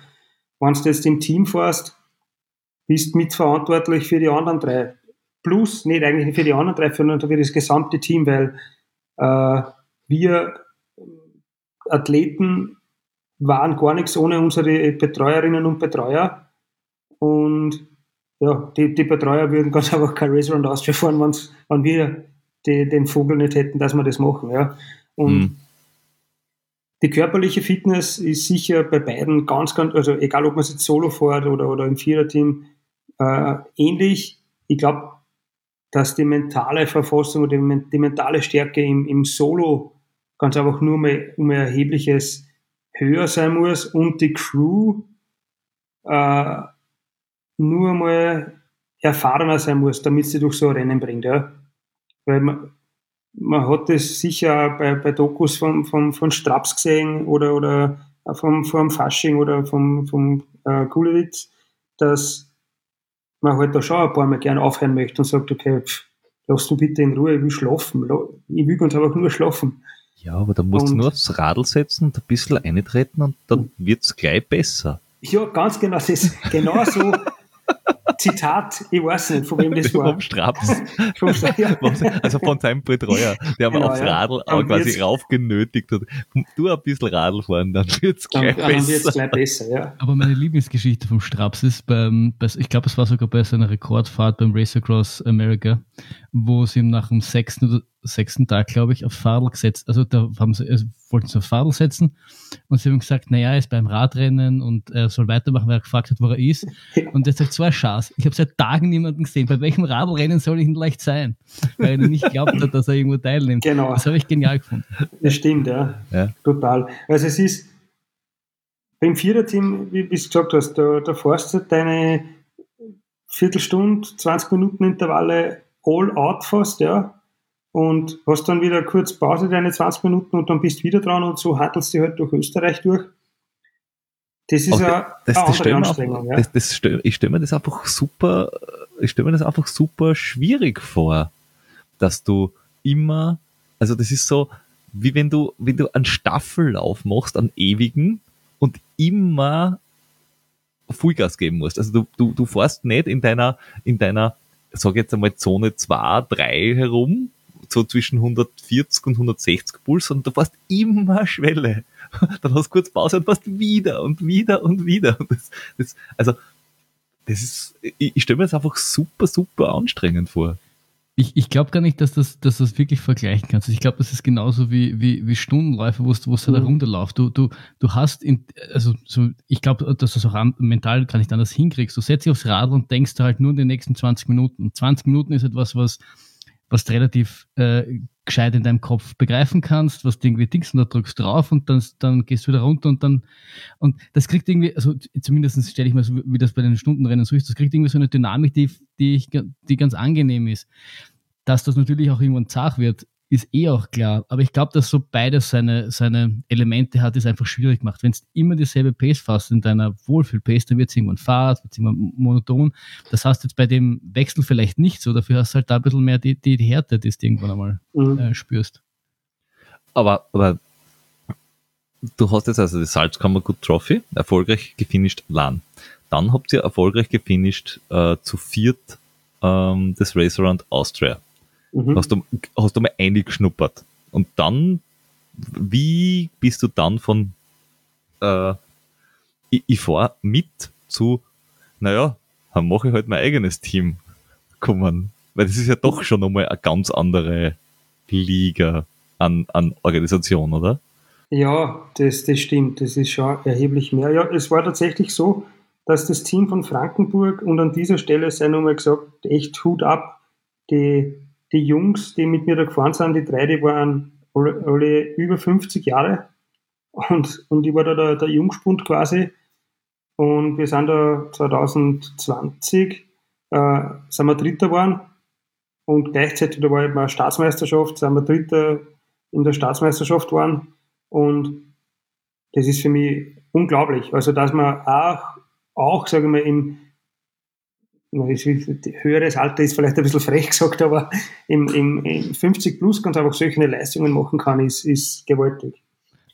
Wenn du jetzt im Team fährst, bist mitverantwortlich für die anderen drei. Plus, nicht eigentlich für die anderen drei, sondern für das gesamte Team, weil äh, wir Athleten waren gar nichts ohne unsere Betreuerinnen und Betreuer. Und ja, die, die Betreuer würden ganz einfach kein Race Round Austria fahren, wenn wir die, den Vogel nicht hätten, dass wir das machen. Ja. Und mhm. die körperliche Fitness ist sicher bei beiden ganz, ganz, also egal ob man es jetzt solo fährt oder, oder im Viererteam, äh, ähnlich. Ich glaube, dass die mentale Verfassung oder die, die mentale Stärke im, im Solo ganz einfach nur mehr um ein erhebliches höher sein muss und die Crew äh, nur mal erfahrener sein muss, damit sie durch so ein Rennen bringt. Ja. Weil man, man hat das sicher bei, bei Dokus von, von, von Straps gesehen oder, oder vom, vom Fasching oder vom, vom äh, Kulewitz, dass man halt da schon ein paar Mal gern aufhören möchte und sagt, okay, pff, lass du bitte in Ruhe, ich will schlafen. Ich will ganz einfach nur schlafen. Ja, aber da musst und, du nur aufs Radl setzen und ein bisschen eintreten und dann wird es gleich besser. Ja, ganz genau. Das ist genau so. Zitat, ich weiß nicht, von wem das war. Vom Straps. vom Straps. Also von seinem Betreuer, der genau, aufs Radl ja. quasi raufgenötigt hat. Du ein bisschen Radl fahren, dann wird es gleich dann, besser. Dann wird's gleich besser, ja. Aber meine Lieblingsgeschichte vom Straps ist beim, ich glaube, es war sogar bei seiner Rekordfahrt beim Race Across America, wo sie ihm nach dem sechsten oder sechsten Tag, glaube ich, auf Fadel gesetzt. Also da haben sie, also wollten sie auf Fadel setzen und sie haben gesagt, naja, er ist beim Radrennen und er soll weitermachen, weil er gefragt hat, wo er ist. Und er sagt, so ein Schatz, ich habe seit Tagen niemanden gesehen. Bei welchem Radrennen soll ich denn leicht sein? Weil er nicht glaubt hat, dass er irgendwo teilnimmt. Genau. Das habe ich genial gefunden. Das stimmt, ja. ja. Total. Also es ist beim Viererteam, wie du gesagt hast, da, da fährst du deine Viertelstunde, 20 Minuten Intervalle all out fast, ja und hast dann wieder kurz Pause, deine 20 Minuten und dann bist du wieder dran und so handelst du halt durch Österreich durch. Das ist ja das, eine das andere Anstrengung. ja. das, das stell, ich stelle mir das einfach super, ich stelle mir das einfach super schwierig vor, dass du immer, also das ist so, wie wenn du, wenn du einen Staffellauf machst, einen ewigen und immer Vollgas geben musst. Also du, du, du fährst nicht in deiner, in deiner, sag jetzt einmal Zone 2, 3 herum, so zwischen 140 und 160 Puls und du fährst immer Schwelle. Dann hast du kurz Pause und fährst wieder und wieder und wieder. Das, das, also, das ist, ich, ich stelle mir das einfach super, super anstrengend vor. Ich, ich glaube gar nicht, dass das, dass das wirklich vergleichen kannst. Ich glaube, das ist genauso wie, wie, wie Stundenläufe, wo du halt mhm. runterlaufst. Du, du, du hast, in, also so, ich glaube, dass du es auch mental gar nicht anders hinkriegst. Du setzt dich aufs Rad und denkst halt nur in den nächsten 20 Minuten. 20 Minuten ist etwas, was, was du relativ äh, gescheit in deinem Kopf begreifen kannst, was du irgendwie denkst und da drückst drauf und dann, dann gehst du wieder runter und dann, und das kriegt irgendwie, also zumindest stelle ich mir so, wie das bei den Stundenrennen so ist, das kriegt irgendwie so eine Dynamik, die, die, ich, die ganz angenehm ist. Dass das natürlich auch irgendwann zart wird, ist eh auch klar. Aber ich glaube, dass so beides seine, seine Elemente hat, ist einfach schwierig gemacht. Wenn du immer dieselbe Pace fasst in deiner Wohlfühl-Pace, dann wird es irgendwann fad, wird es irgendwann monoton. Das hast du jetzt bei dem Wechsel vielleicht nicht so. Dafür hast du halt da ein bisschen mehr die, die, die Härte, die du irgendwann einmal mhm. äh, spürst. Aber, aber du hast jetzt also die Salzkammergut Trophy erfolgreich gefinisht LAN. Dann habt ihr erfolgreich gefinisht äh, zu viert ähm, das Race Around Austria. Mhm. Hast, du, hast du mal eingeschnuppert. Und dann, wie bist du dann von äh, ich, ich fahre mit zu, naja, dann mache ich halt mein eigenes Team kommen. Weil das ist ja doch schon nochmal eine ganz andere Liga an, an Organisation, oder? Ja, das, das stimmt. Das ist schon erheblich mehr. Ja, es war tatsächlich so, dass das Team von Frankenburg und an dieser Stelle sei nochmal gesagt, echt Hut ab, die die Jungs, die mit mir da gefahren sind, die drei, die waren alle, über 50 Jahre. Und, und ich war da der, der Jungspund quasi. Und wir sind da 2020, äh, sind wir Dritter geworden. Und gleichzeitig, da war eben eine Staatsmeisterschaft, sind wir Dritter in der Staatsmeisterschaft geworden. Und das ist für mich unglaublich. Also, dass man auch, auch sage ich mal, im, höheres Alter ist vielleicht ein bisschen frech gesagt, aber im, im, im 50 plus ganz einfach solche Leistungen machen kann, ist, ist gewaltig.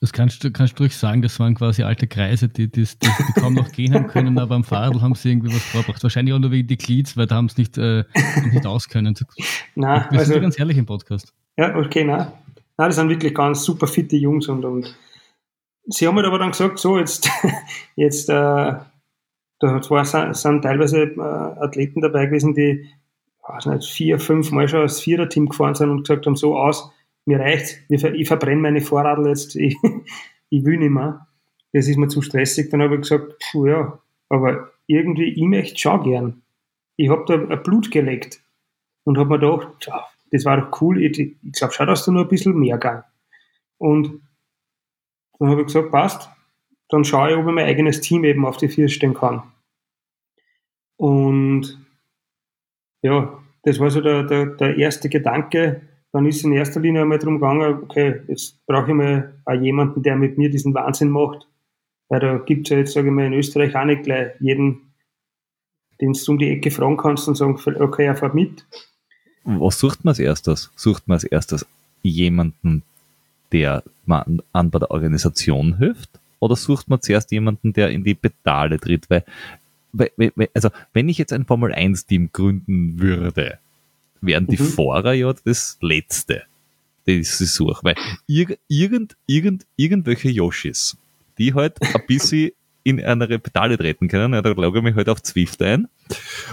Das kannst du, kannst du ruhig sagen, das waren quasi alte Kreise, die, die, die, die kaum noch gehen haben können, aber am Fahrrad haben sie irgendwie was vorgebracht. Wahrscheinlich auch nur wegen die Glieds, weil da haben sie nicht, äh, nicht auskönnen. Nein, Wir sind also, ganz ehrlich im Podcast. Ja, okay, nein. Nein, das sind wirklich ganz super fitte Jungs und, und sie haben halt aber dann gesagt, so, jetzt, jetzt äh, da sind teilweise äh, Athleten dabei gewesen, die weiß nicht, vier, fünf Mal schon als Viererteam gefahren sind und gesagt haben, so aus, mir reicht, ich, verbrenne meine Vorradl jetzt, ich, ich will nicht mehr. Das ist mir zu stressig. Dann habe ich gesagt, puh, ja, aber irgendwie, ich möchte schon gern. Ich habe da ein Blut gelegt und habe mir gedacht, ja, das war doch cool, ich, ich glaube schon, dass da nur ein bisschen mehr gang. Und dann habe ich gesagt, passt, dann schaue ich, ob ich mein eigenes Team eben auf die Vier stellen kann. Und ja, das war so der, der, der erste Gedanke. Dann ist in erster Linie einmal darum gegangen, okay, jetzt brauche ich mal auch jemanden, der mit mir diesen Wahnsinn macht. Weil da gibt es ja jetzt, sage ich mal, in Österreich auch nicht gleich jeden, den du um die Ecke fragen kannst und sagen, okay, er fährt mit. Was sucht man als erstes? Sucht man als erstes jemanden, der man an bei der Organisation hilft? Oder sucht man zuerst jemanden, der in die Pedale tritt? Weil, weil also, wenn ich jetzt ein Formel 1 Team gründen würde, wären die mhm. Fahrer ja das Letzte, das ich suche. Weil irgend, irgend, irgendwelche Yoshis, die halt ein bisschen in eine Pedale treten können, ja, da logge ich mich halt auf Zwift ein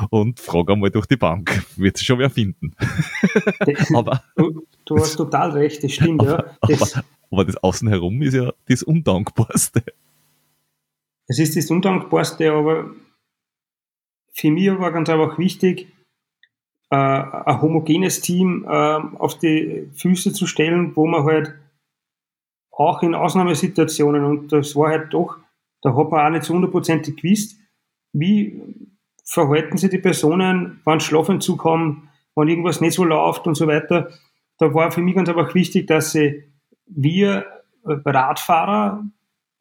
und frage einmal durch die Bank. Wird schon wer finden. aber, du, du, hast total recht, das stimmt, aber, ja. Das, aber, aber das Außenherum ist ja das Undankbarste. Es ist das Undankbarste, aber für mich war ganz einfach wichtig, äh, ein homogenes Team äh, auf die Füße zu stellen, wo man halt auch in Ausnahmesituationen, und das war halt doch, da hat man auch nicht so hundertprozentig gewusst, wie verhalten sich die Personen, wann Schlafentzug haben, wann irgendwas nicht so läuft und so weiter. Da war für mich ganz einfach wichtig, dass sie wir äh, Radfahrer,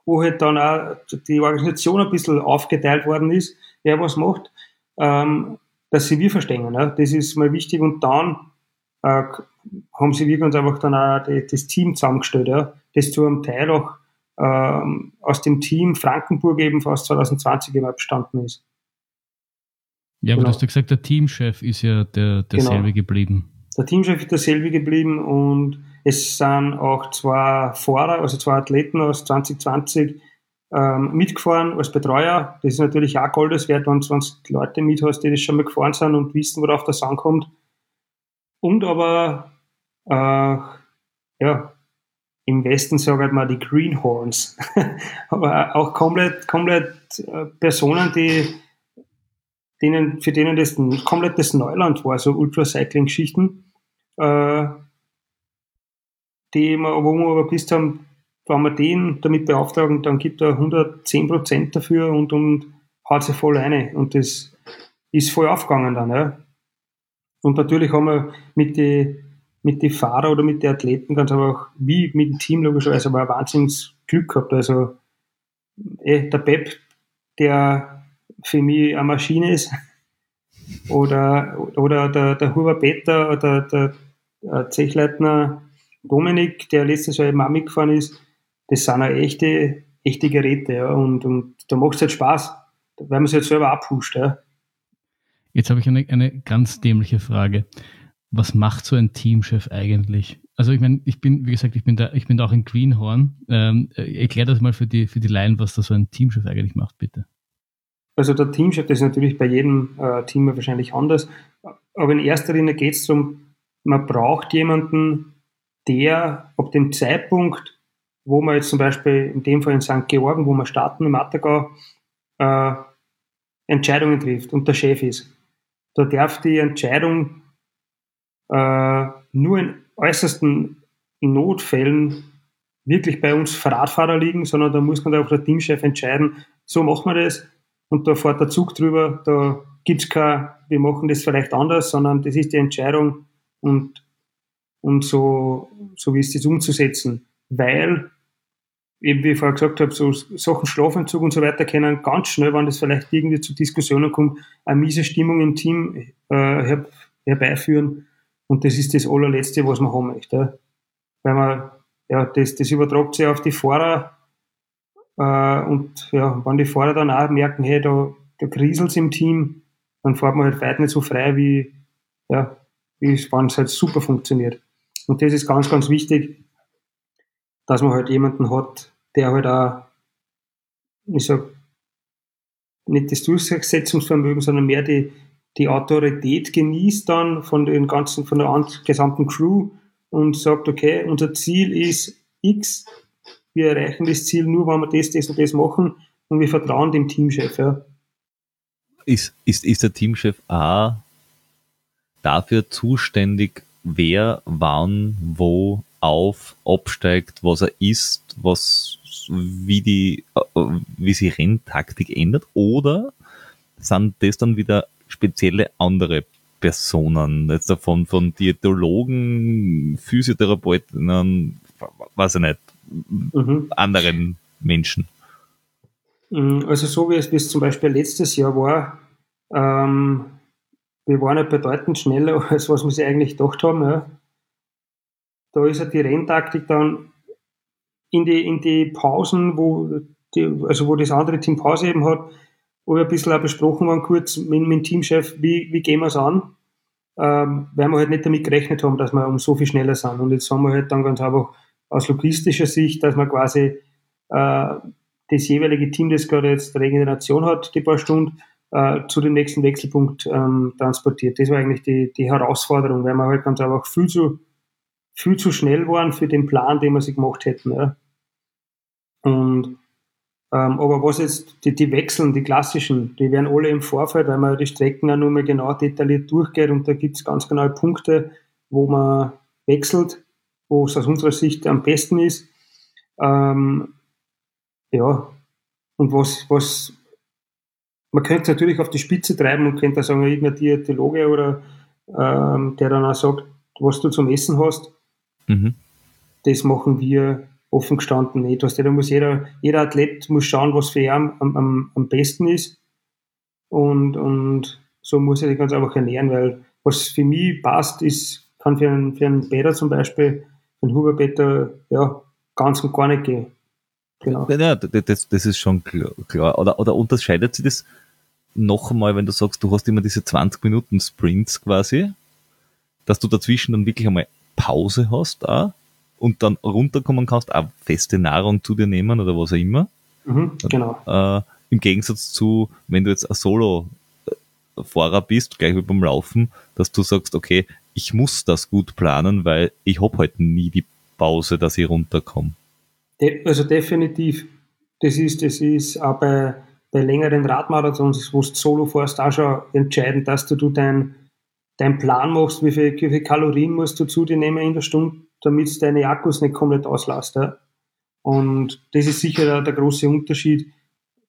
wo halt dann auch die Organisation ein bisschen aufgeteilt worden ist, wer was macht, ähm, dass sie wir verstehen. Ne? Das ist mal wichtig. Und dann äh, haben sie wir ganz einfach dann auch die, das Team zusammengestellt, ja? das zu einem Teil auch ähm, aus dem Team Frankenburg eben fast 2020 immer bestanden ist. Ja, aber genau. du hast ja gesagt, der Teamchef ist ja der, derselbe genau. geblieben. Der Teamchef ist derselbe geblieben und es sind auch zwei Fahrer, also zwei Athleten aus 2020 ähm, mitgefahren als Betreuer. Das ist natürlich auch Goldeswert, wenn du 20 Leute mit hast, die das schon mal gefahren sind und wissen, worauf das ankommt. und aber äh, ja, im Westen sagen wir die Greenhorns, aber auch komplett, komplett äh, Personen, die denen, für denen das komplett das Neuland war, so Ultracycling-Geschichten, äh, die wo wir aber bis haben, wenn wir den damit beauftragen, dann gibt er 110% dafür und, und haut sich voll rein. Und das ist voll aufgegangen dann. Ja. Und natürlich haben wir mit den mit die Fahrer oder mit den Athleten ganz einfach, wie mit dem Team logischerweise, aber ein wahnsinniges Glück gehabt. Also eh, der Pep, der für mich eine Maschine ist, oder, oder der, der Huber Peter oder der, der Zechleitner Dominik, der letztes Jahr eben auch mitgefahren ist, das sind auch echte, echte Geräte. Ja. Und, und da macht es halt Spaß, weil man es halt selber abpusht. Ja. Jetzt habe ich eine, eine ganz dämliche Frage. Was macht so ein Teamchef eigentlich? Also ich meine, ich bin, wie gesagt, ich bin da, ich bin da auch ein Greenhorn. Ähm, erklär das mal für die, für die Laien, was da so ein Teamchef eigentlich macht, bitte. Also der Teamchef, das ist natürlich bei jedem äh, Team wahrscheinlich anders. Aber in erster Linie geht es darum, man braucht jemanden, der ab dem Zeitpunkt, wo man jetzt zum Beispiel in dem Fall in St. Georgen, wo wir starten im Attergau, äh, Entscheidungen trifft und der Chef ist. Da darf die Entscheidung äh, nur in äußersten Notfällen wirklich bei uns Radfahrer liegen, sondern da muss man auch der Teamchef entscheiden, so machen wir das und da fährt der Zug drüber, da gibt es kein, wir machen das vielleicht anders, sondern das ist die Entscheidung und, und so, so wie es das umzusetzen. Weil eben wie ich vorher gesagt habe, so Sachen Schlafentzug und so weiter können ganz schnell, wenn das vielleicht irgendwie zu Diskussionen kommt, eine miese Stimmung im Team äh, her, herbeiführen. Und das ist das allerletzte, was man haben möchte. Weil man, ja, das, das übertragt sich auf die Fahrer. Äh, und ja, wenn die Fahrer dann auch merken, hey, da, da kriselt im Team, dann fährt man halt weit nicht so frei, wie, ja, wie es, wenn es halt super funktioniert. Und das ist ganz, ganz wichtig, dass man halt jemanden hat, der halt auch, ich sag, nicht das Durchsetzungsvermögen, sondern mehr die, die Autorität genießt dann von den ganzen, von der gesamten Crew und sagt, okay, unser Ziel ist X, wir erreichen das Ziel nur, wenn wir das, das und das machen und wir vertrauen dem Teamchef. Ja. Ist, ist, ist der Teamchef auch dafür zuständig, wer wann wo auf, absteigt, was er ist, was wie die, äh, wie sich Renntaktik ändert, oder sind das dann wieder spezielle andere Personen, jetzt davon von Diätologen, Physiotherapeuten, weiß ich nicht, mhm. anderen Menschen? Mm, also so wie es, wie es zum Beispiel letztes Jahr war, ähm, wir waren ja bedeutend schneller, als was wir sich eigentlich gedacht haben. Ja. Da ist ja die Renntaktik dann in die, in die Pausen, wo, die, also wo das andere Team Pause eben hat, wo wir ein bisschen auch besprochen waren, kurz mit, mit dem Teamchef, wie, wie gehen wir es an, ähm, weil wir halt nicht damit gerechnet haben, dass wir um so viel schneller sind. Und jetzt haben wir halt dann ganz einfach aus logistischer Sicht, dass man quasi äh, das jeweilige Team, das gerade jetzt Regeneration hat, die paar Stunden, äh, zu dem nächsten Wechselpunkt ähm, transportiert. Das war eigentlich die, die Herausforderung, weil wir halt ganz einfach viel zu, viel zu schnell waren für den Plan, den wir sich gemacht hätten. Ja. Und ähm, aber was jetzt die, die Wechseln, die klassischen, die werden alle im Vorfeld, weil man die Strecken auch nur mal genau detailliert durchgeht und da gibt es ganz genaue Punkte, wo man wechselt, wo es aus unserer Sicht am besten ist. Ähm, ja, und was, was man könnte es natürlich auf die Spitze treiben und könnte sagen, irgendein Diätologe oder ähm, der dann auch sagt, was du zum Essen hast. Mhm. Das machen wir offen gestanden nicht. Da muss jeder, jeder Athlet muss schauen, was für ihn am, am, am besten ist. Und, und so muss er sich ganz einfach ernähren, weil was für mich passt, ist, kann für einen, für einen Bäder zum Beispiel, für einen Huberbetter, ja, ganz und gar nicht gehen. Genau. Ja, das, das ist schon klar. Oder, oder unterscheidet sich das noch einmal, wenn du sagst, du hast immer diese 20 Minuten Sprints quasi, dass du dazwischen dann wirklich einmal Pause hast auch? und dann runterkommen kannst, auch feste Nahrung zu dir nehmen oder was auch immer. Mhm, genau. Äh, Im Gegensatz zu, wenn du jetzt ein Solo-Fahrer bist, gleich wie beim Laufen, dass du sagst, okay, ich muss das gut planen, weil ich habe halt nie die Pause, dass ich runterkomme. Also definitiv. Das ist, das ist auch bei, längeren Radmarathons, wo du solo fährst, auch schon entscheidend, dass du, du deinen dein Plan machst, wie viele wie viel Kalorien musst du zu dir nehmen in der Stunde, damit du deine Akkus nicht komplett auslässt. Ja? Und das ist sicher der, der große Unterschied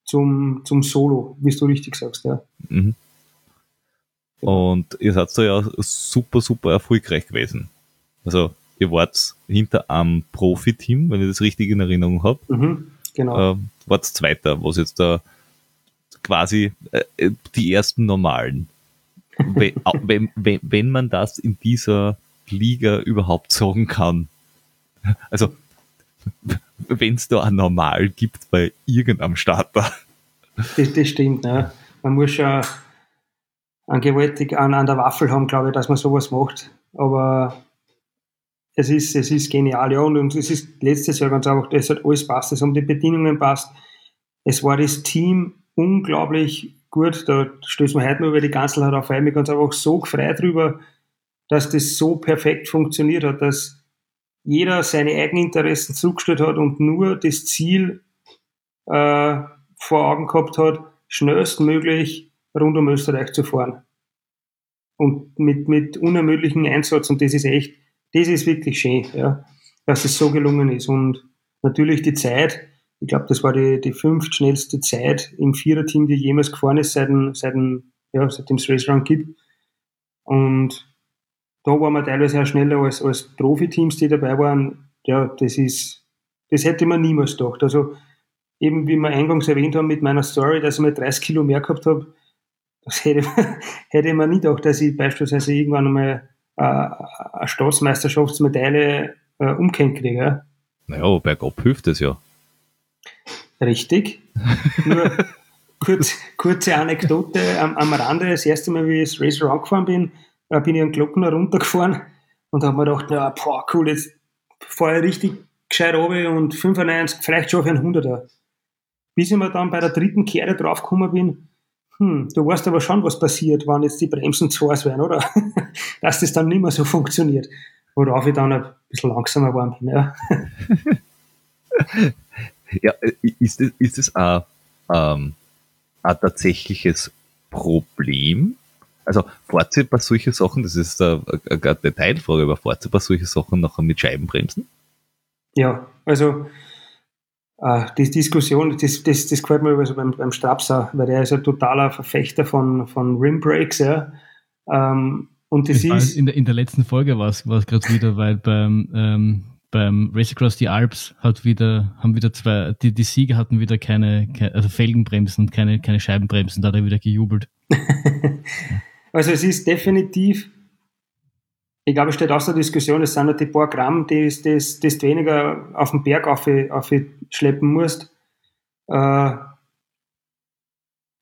zum, zum Solo, wie du richtig sagst. Ja. Mhm. Und ihr seid da ja super, super erfolgreich gewesen. Also ihr wart hinter einem Profi-Team, wenn ich das richtig in Erinnerung habe. Mhm, genau. Äh, wart Zweiter, was jetzt da quasi äh, die ersten normalen. wenn, wenn, wenn, wenn man das in dieser Liga überhaupt sagen kann. Also wenn es da ein Normal gibt bei irgendeinem Starter. Das, das stimmt, ne? Man muss schon an gewaltig an, an der Waffel haben, glaube ich, dass man sowas macht. Aber es ist, es ist genial, ja. Und, und es ist letztes Jahr ganz einfach, es hat alles passt, es haben die Bedingungen passt. Es war das Team unglaublich gut. Da stößt man heute nur über die Ganzel auf ein. Mir ganz einfach so gefreut drüber, dass das so perfekt funktioniert hat, dass jeder seine eigenen Interessen zurückgestellt hat und nur das Ziel äh, vor Augen gehabt hat, schnellstmöglich rund um Österreich zu fahren. Und mit, mit unermüdlichen Einsatz, und das ist echt, das ist wirklich schön, ja, dass es so gelungen ist. Und natürlich die Zeit, ich glaube, das war die, die fünft schnellste Zeit im Viererteam, die jemals gefahren ist, seit, seit, ja, seitdem es Race Run gibt. Und da waren wir teilweise auch schneller als, als Profiteams, die dabei waren. Ja, das ist, das hätte man niemals gedacht. Also, eben wie wir eingangs erwähnt haben mit meiner Story, dass ich mal 30 Kilo mehr gehabt habe, das hätte, hätte ich mir nie gedacht, dass ich beispielsweise irgendwann einmal äh, eine Staatsmeisterschaftsmedaille äh, umkennt kriege. Ja. Naja, bergab hilft es ja. Richtig. Nur kurz, kurze Anekdote am, am Rande. Das erste Mal, wie ich das Racer angefahren bin, äh, bin ich einen Glockner runtergefahren und habe mir gedacht, ja, boah, cool, jetzt fahre ich richtig gescheit runter und 95, vielleicht schaffe ich einen 100er. Bis ich mir dann bei der dritten Kehre draufgekommen bin, hm, du weißt aber schon, was passiert, wenn jetzt die Bremsen zu heiß werden, oder? Dass das dann nicht mehr so funktioniert. Worauf ich dann ein bisschen langsamer geworden bin, ja. ja, ist das, ist ein, ähm, ein tatsächliches Problem? Also fahrt ihr bei solchen Sachen, das ist eine, eine Detailfrage, aber fahrt ihr bei solchen Sachen nachher mit Scheibenbremsen? Ja, also äh, die Diskussion, das, das, das gefällt mir also beim, beim Strapser, weil der ist ein totaler Verfechter von, von Rimbreaks, ja. Ähm, und das ist. In der, in der letzten Folge war es gerade wieder, weil beim, ähm, beim Race Across the Alps hat wieder, haben wieder zwei, die, die Sieger hatten wieder keine, keine also Felgenbremsen und keine, keine Scheibenbremsen, da hat er wieder gejubelt. Also es ist definitiv, ich glaube, es steht aus der Diskussion, es sind halt die paar Gramm, die, die, die du weniger auf den Berg auf, auf schleppen musst. Äh,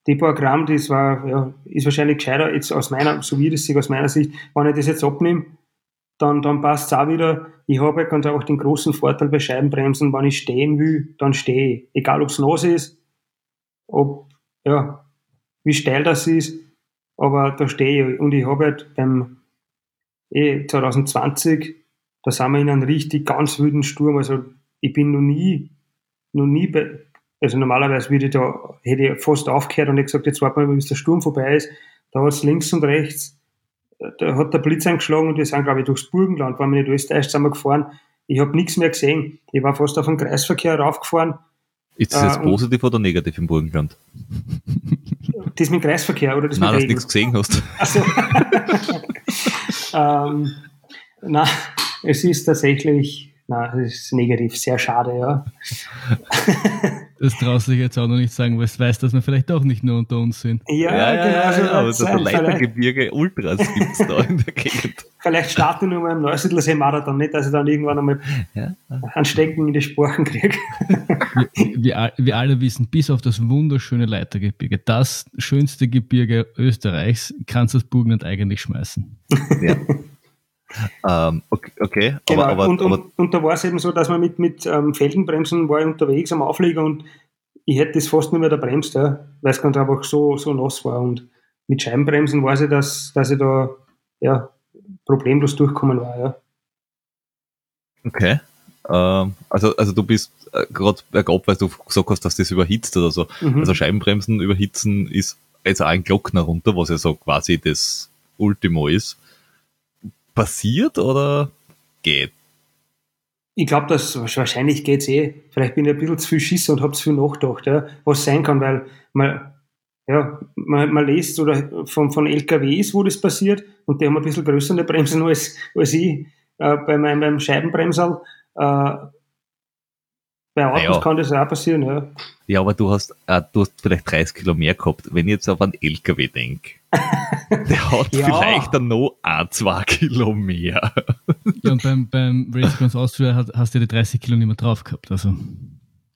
die paar Gramm, das war, ja, ist wahrscheinlich gescheiter, jetzt aus meiner, so wie das sich aus meiner Sicht, wenn ich das jetzt abnehme, dann, dann passt es auch wieder. Ich habe halt ganz einfach den großen Vorteil bei Scheibenbremsen, wenn ich stehen will, dann stehe ich. Egal ob es los ist, ob, ja, wie steil das ist, aber da stehe ich. Und ich habe halt beim eh, 2020, da sind wir in einem richtig ganz wilden Sturm. Also ich bin noch nie, noch nie bei, also normalerweise würde ich da, hätte ich fast aufgehört und ich gesagt, jetzt warten wir mal, bis der Sturm vorbei ist. Da hat es links und rechts, da hat der Blitz eingeschlagen und wir sind, glaube ich, durchs Burgenland, waren wir nicht Österreich, sind wir gefahren. Ich habe nichts mehr gesehen. Ich war fast auf den Kreisverkehr raufgefahren. Ist das jetzt äh, positiv oder negativ im Burgenland? Das mit Kreisverkehr oder das Nein, mit dass du nichts gesehen hast. Also, ähm, na, es ist tatsächlich, na, es ist negativ, sehr schade, ja. Das traust du jetzt auch noch nicht sagen, weil du weißt, dass wir vielleicht auch nicht nur unter uns sind. Ja, ja, ja, genau, also, ja aber so Leitergebirge Ultras gibt es da in der Gegend. Vielleicht starten wir nur mal im Neusiedlersee Marathon, nicht, dass ich dann irgendwann einmal ja. einen Stecken in die Sprachen kriege. wir, wir, wir, alle wissen, bis auf das wunderschöne Leitergebirge, das schönste Gebirge Österreichs, kannst du das Burgenland eigentlich schmeißen. Ja. Ähm, okay, okay. Genau. Aber, aber, und, aber, und, und, da war es eben so, dass man mit, mit ähm, Felgenbremsen war unterwegs am Aufleger und ich hätte das fast nicht mehr da bremst, ja, weil es ganz einfach so, so nass war. Und mit Scheibenbremsen weiß ich, dass, dass ich da ja, problemlos durchkommen war, ja. Okay. Ähm, also, also du bist äh, gerade bergab, weil du gesagt hast, dass das überhitzt oder so. Mhm. Also Scheibenbremsen überhitzen ist jetzt auch ein Glockner runter, was ja so quasi das Ultimo ist. Passiert oder geht? Ich glaube, dass wahrscheinlich geht's eh. Vielleicht bin ich ein bisschen zu viel Schisser und habe zu viel nachgedacht, ja, was sein kann, weil man, ja, man, man liest oder von, von LKWs, wo das passiert, und die haben ein bisschen größere Bremsen als, als ich äh, bei meinem, meinem Scheibenbremsal. Äh, bei Autos Ja. kann das auch passieren, ja. Ja, aber du hast, äh, du hast vielleicht 30 Kilo mehr gehabt. Wenn ich jetzt auf einen LKW denke, der hat Ja. vielleicht dann noch ein, zwei Kilo mehr. Ja, und beim, beim Race Across Austria hast, hast du ja die 30 Kilo nicht mehr drauf gehabt. Also,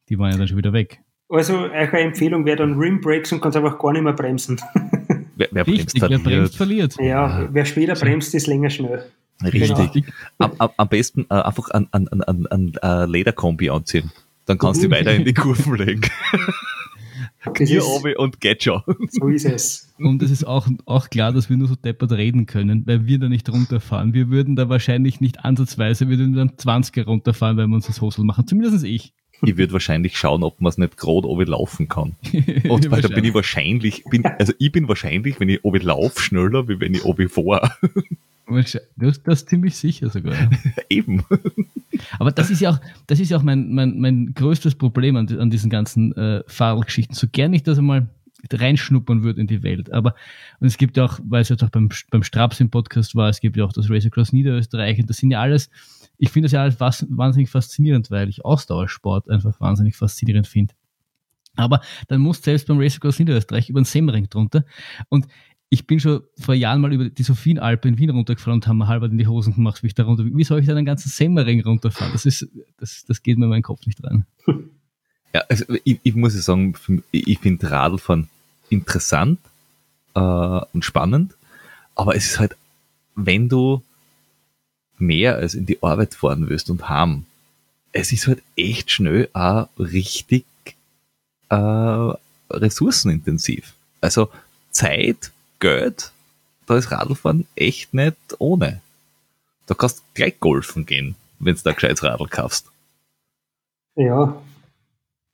die waren ja dann schon wieder weg. Also, eure Empfehlung wäre dann Rim Brakes und kannst einfach gar nicht mehr bremsen. Wer, wer bremst Richtig, wer verliert. bremst, verliert. Ja, wer später bremst, ist länger schnell. Richtig. Genau. Am, am, am besten äh, einfach an, an, an, an, an äh, Lederkombi anziehen. Dann kannst du Mhm. weiter in die Kurven legen. Ist, oben und geht schon. so ist es. Und es ist auch, auch klar, dass wir nur so deppert reden können, weil wir da nicht runterfahren. Wir würden da wahrscheinlich nicht ansatzweise, wir würden dann 20er runterfahren, wenn wir uns das Hosel machen. Zumindest ich. Ich würde wahrscheinlich schauen, ob man es nicht gerade oben laufen kann. Und weil da bin ich wahrscheinlich, bin, also ich bin wahrscheinlich, wenn ich oben laufe, schneller, wie wenn ich oben fahre. Wahrscheinlich- Das, das ist ziemlich sicher sogar. Eben. Aber das ist ja auch, das ist ja auch mein, mein, mein größtes Problem an, an diesen ganzen äh, Fahrradgeschichten. So gern ich das einmal reinschnuppern würde in die Welt. Aber und es gibt ja auch, weil es jetzt auch beim, beim Straps im Podcast war, es gibt ja auch das Race Across Niederösterreich und das sind ja alles, ich finde das ja alles wahnsinnig faszinierend, weil ich Ausdauersport einfach wahnsinnig faszinierend finde. Aber dann muss selbst beim Race Across Niederösterreich über den Semmering drunter und ich bin schon vor Jahren mal über die Sophienalpe in Wien runtergefahren und haben mir halber in die Hosen gemacht, wie ich da runter. Wie soll ich da einen ganzen Semmering runterfahren? Das ist, das, das geht mir in meinen Kopf nicht rein. Ja, also ich, ich muss ja sagen, ich finde Radlfahren interessant äh, und spannend, aber es ist halt, wenn du mehr als in die Arbeit fahren willst und haben, es ist halt echt schnell auch richtig äh, ressourcenintensiv. Also Zeit, Geld, da ist Radlfahren echt nicht ohne. Da kannst du gleich golfen gehen, wenn du da gescheites Radl kaufst. Ja,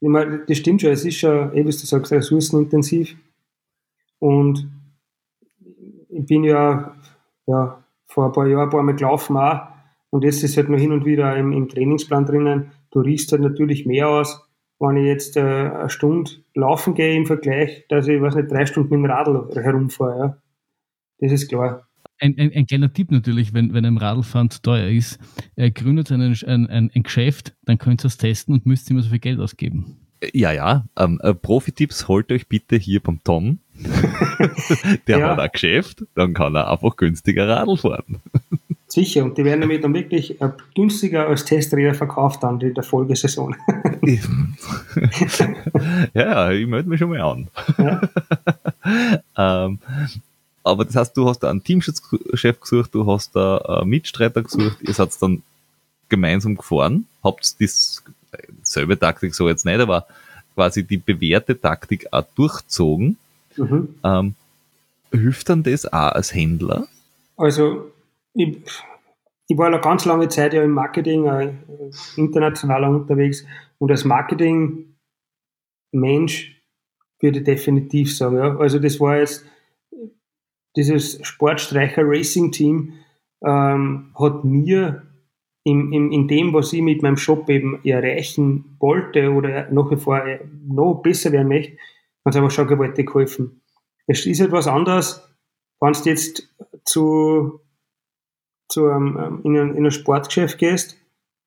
ich meine, das stimmt schon. Es ist schon, eh, wie du sagst, ressourcenintensiv. Und ich bin ja, ja vor ein paar Jahren ein paar Mal gelaufen auch. Und jetzt ist halt noch hin und wieder im, im Trainingsplan drinnen. Du riechst halt natürlich mehr aus, wenn ich jetzt äh, eine Stunde laufen gehe im Vergleich, dass ich, weiß nicht, drei Stunden mit dem Radl herumfahre. Ja. Das ist klar. Ein, ein, ein kleiner Tipp natürlich, wenn, wenn einem Radlfahren zu teuer ist, äh, gründet einen, ein, ein, ein Geschäft, dann könnt ihr es testen und müsst immer so viel Geld ausgeben. Ja, ja. Ähm, äh, Profi-Tipps holt euch bitte hier beim Tom. Der Ja. hat ein Geschäft, dann kann er einfach günstiger Radl fahren. Sicher. Und die werden nämlich dann wirklich äh, günstiger als Testräder verkauft dann in der Folgesaison. ja, ich melde mich schon mal an. Ja. ähm, aber das heißt, du hast da einen Teamchef gesucht, du hast da einen Mitstreiter gesucht, ihr seid dann gemeinsam gefahren, habt das selbe Taktik so jetzt nicht, aber quasi die bewährte Taktik auch durchzogen. Mhm. Ähm, hilft dann das auch als Händler? Also, ich, ich war eine ganz lange Zeit ja im Marketing, äh, international unterwegs und als Marketing-Mensch würde ich definitiv sagen. Ja. Also, das war jetzt dieses Sportstreicher Racing Team ähm, hat mir in, in, in dem, was ich mit meinem Shop eben erreichen wollte oder nach wie vor äh, noch besser werden möchte, ganz einfach schon gewaltig geholfen. Es ist etwas anderes, wenn du jetzt zu, zu einem, ähm, in, ein, in ein Sportgeschäft gehst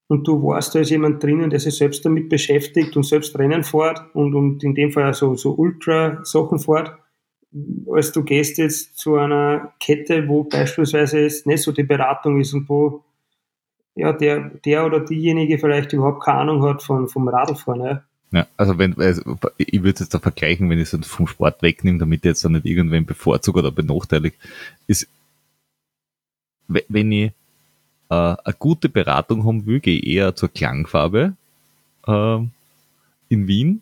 und du weißt, da ist jemand drinnen, der sich selbst damit beschäftigt und selbst Rennen fährt und, und in dem Fall so, so Ultra-Sachen fährt, als du gehst jetzt zu einer Kette, wo beispielsweise jetzt nicht so die Beratung ist und wo ja, der, der oder diejenige vielleicht überhaupt keine Ahnung hat von, vom Radlfahren. Ja. Ja, also wenn, also ich würde jetzt da vergleichen, wenn ich es vom Sport wegnehme, damit ich jetzt da nicht irgendwen bevorzugt oder benachteiligt, ist, wenn ich äh, eine gute Beratung haben will, gehe ich eher zur Klangfarbe äh, in Wien,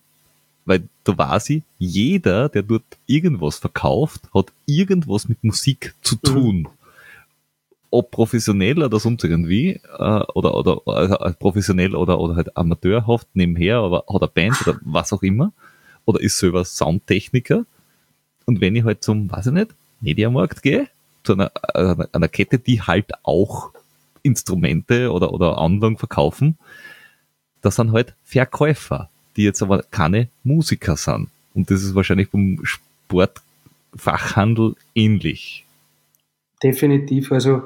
weil da weiß ich, jeder, der dort irgendwas verkauft, hat irgendwas mit Musik zu tun. ob professionell oder sonst irgendwie, äh, oder, oder also professionell oder, oder halt amateurhaft nebenher, aber hat eine Band oder was auch immer, oder ist selber Soundtechniker. Und wenn ich halt zum, weiß ich nicht, Mediamarkt gehe, zu einer, einer, einer Kette, die halt auch Instrumente oder, oder Anlagen verkaufen, das sind halt Verkäufer, die jetzt aber keine Musiker sind. Und das ist wahrscheinlich beim Sportfachhandel ähnlich. Definitiv. Also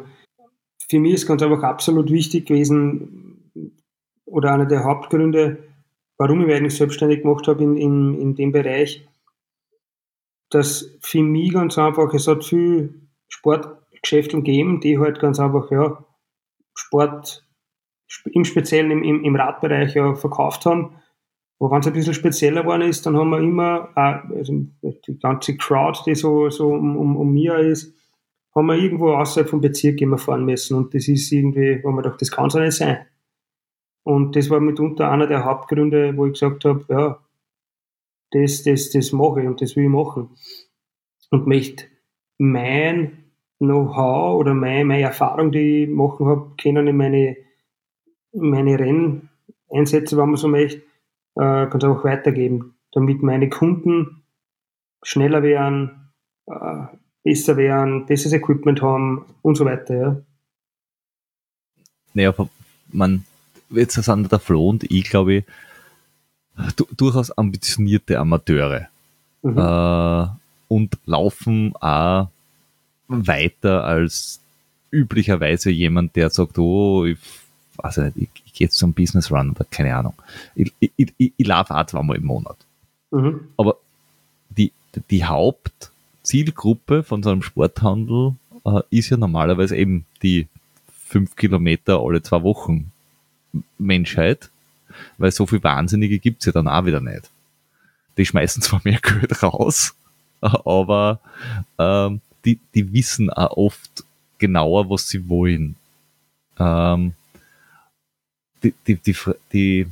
für mich ist ganz einfach absolut wichtig gewesen, oder einer der Hauptgründe, warum ich mich eigentlich selbstständig gemacht habe in, in, in dem Bereich, dass für mich ganz einfach, es hat viel Sportgeschäfte gegeben, die halt ganz einfach, ja, Sport im Speziellen im, im, im Radbereich ja verkauft haben. Aber wenn es ein bisschen spezieller geworden ist, dann haben wir immer, also die ganze Crowd, die so, so um, um, um mir ist, haben wir irgendwo außerhalb vom Bezirk immer fahren müssen. Und das ist irgendwie, wo man doch, das kann so nicht sein. Und das war mitunter einer der Hauptgründe, wo ich gesagt habe, ja, das, das, das mache ich und das will ich machen. Und möchte mein Know-how oder meine, meine Erfahrung, die ich machen habe, können in meine, meine Renneinsätze, wenn man so möchte, äh, ganz einfach weitergeben, damit meine Kunden schneller werden, äh, besser werden, besseres Equipment haben und so weiter. Ja. Naja, man, jetzt sind der Flo und ich, glaube ich, du, durchaus ambitionierte Amateure mhm. äh, und laufen auch weiter als üblicherweise jemand, der sagt, oh, ich nicht, ich, ich gehe jetzt zum Business Run oder keine Ahnung. Ich, ich, ich, ich laufe auch zweimal im Monat. Mhm. Aber die, die Haupt- Zielgruppe von so einem Sporthandel äh, ist ja normalerweise eben die fünf Kilometer alle zwei Wochen Menschheit, weil so viel Wahnsinnige gibt's ja dann auch wieder nicht. Die schmeißen zwar mehr Geld raus, aber ähm, die, die wissen auch oft genauer, was sie wollen. Ähm, die, die, die, die,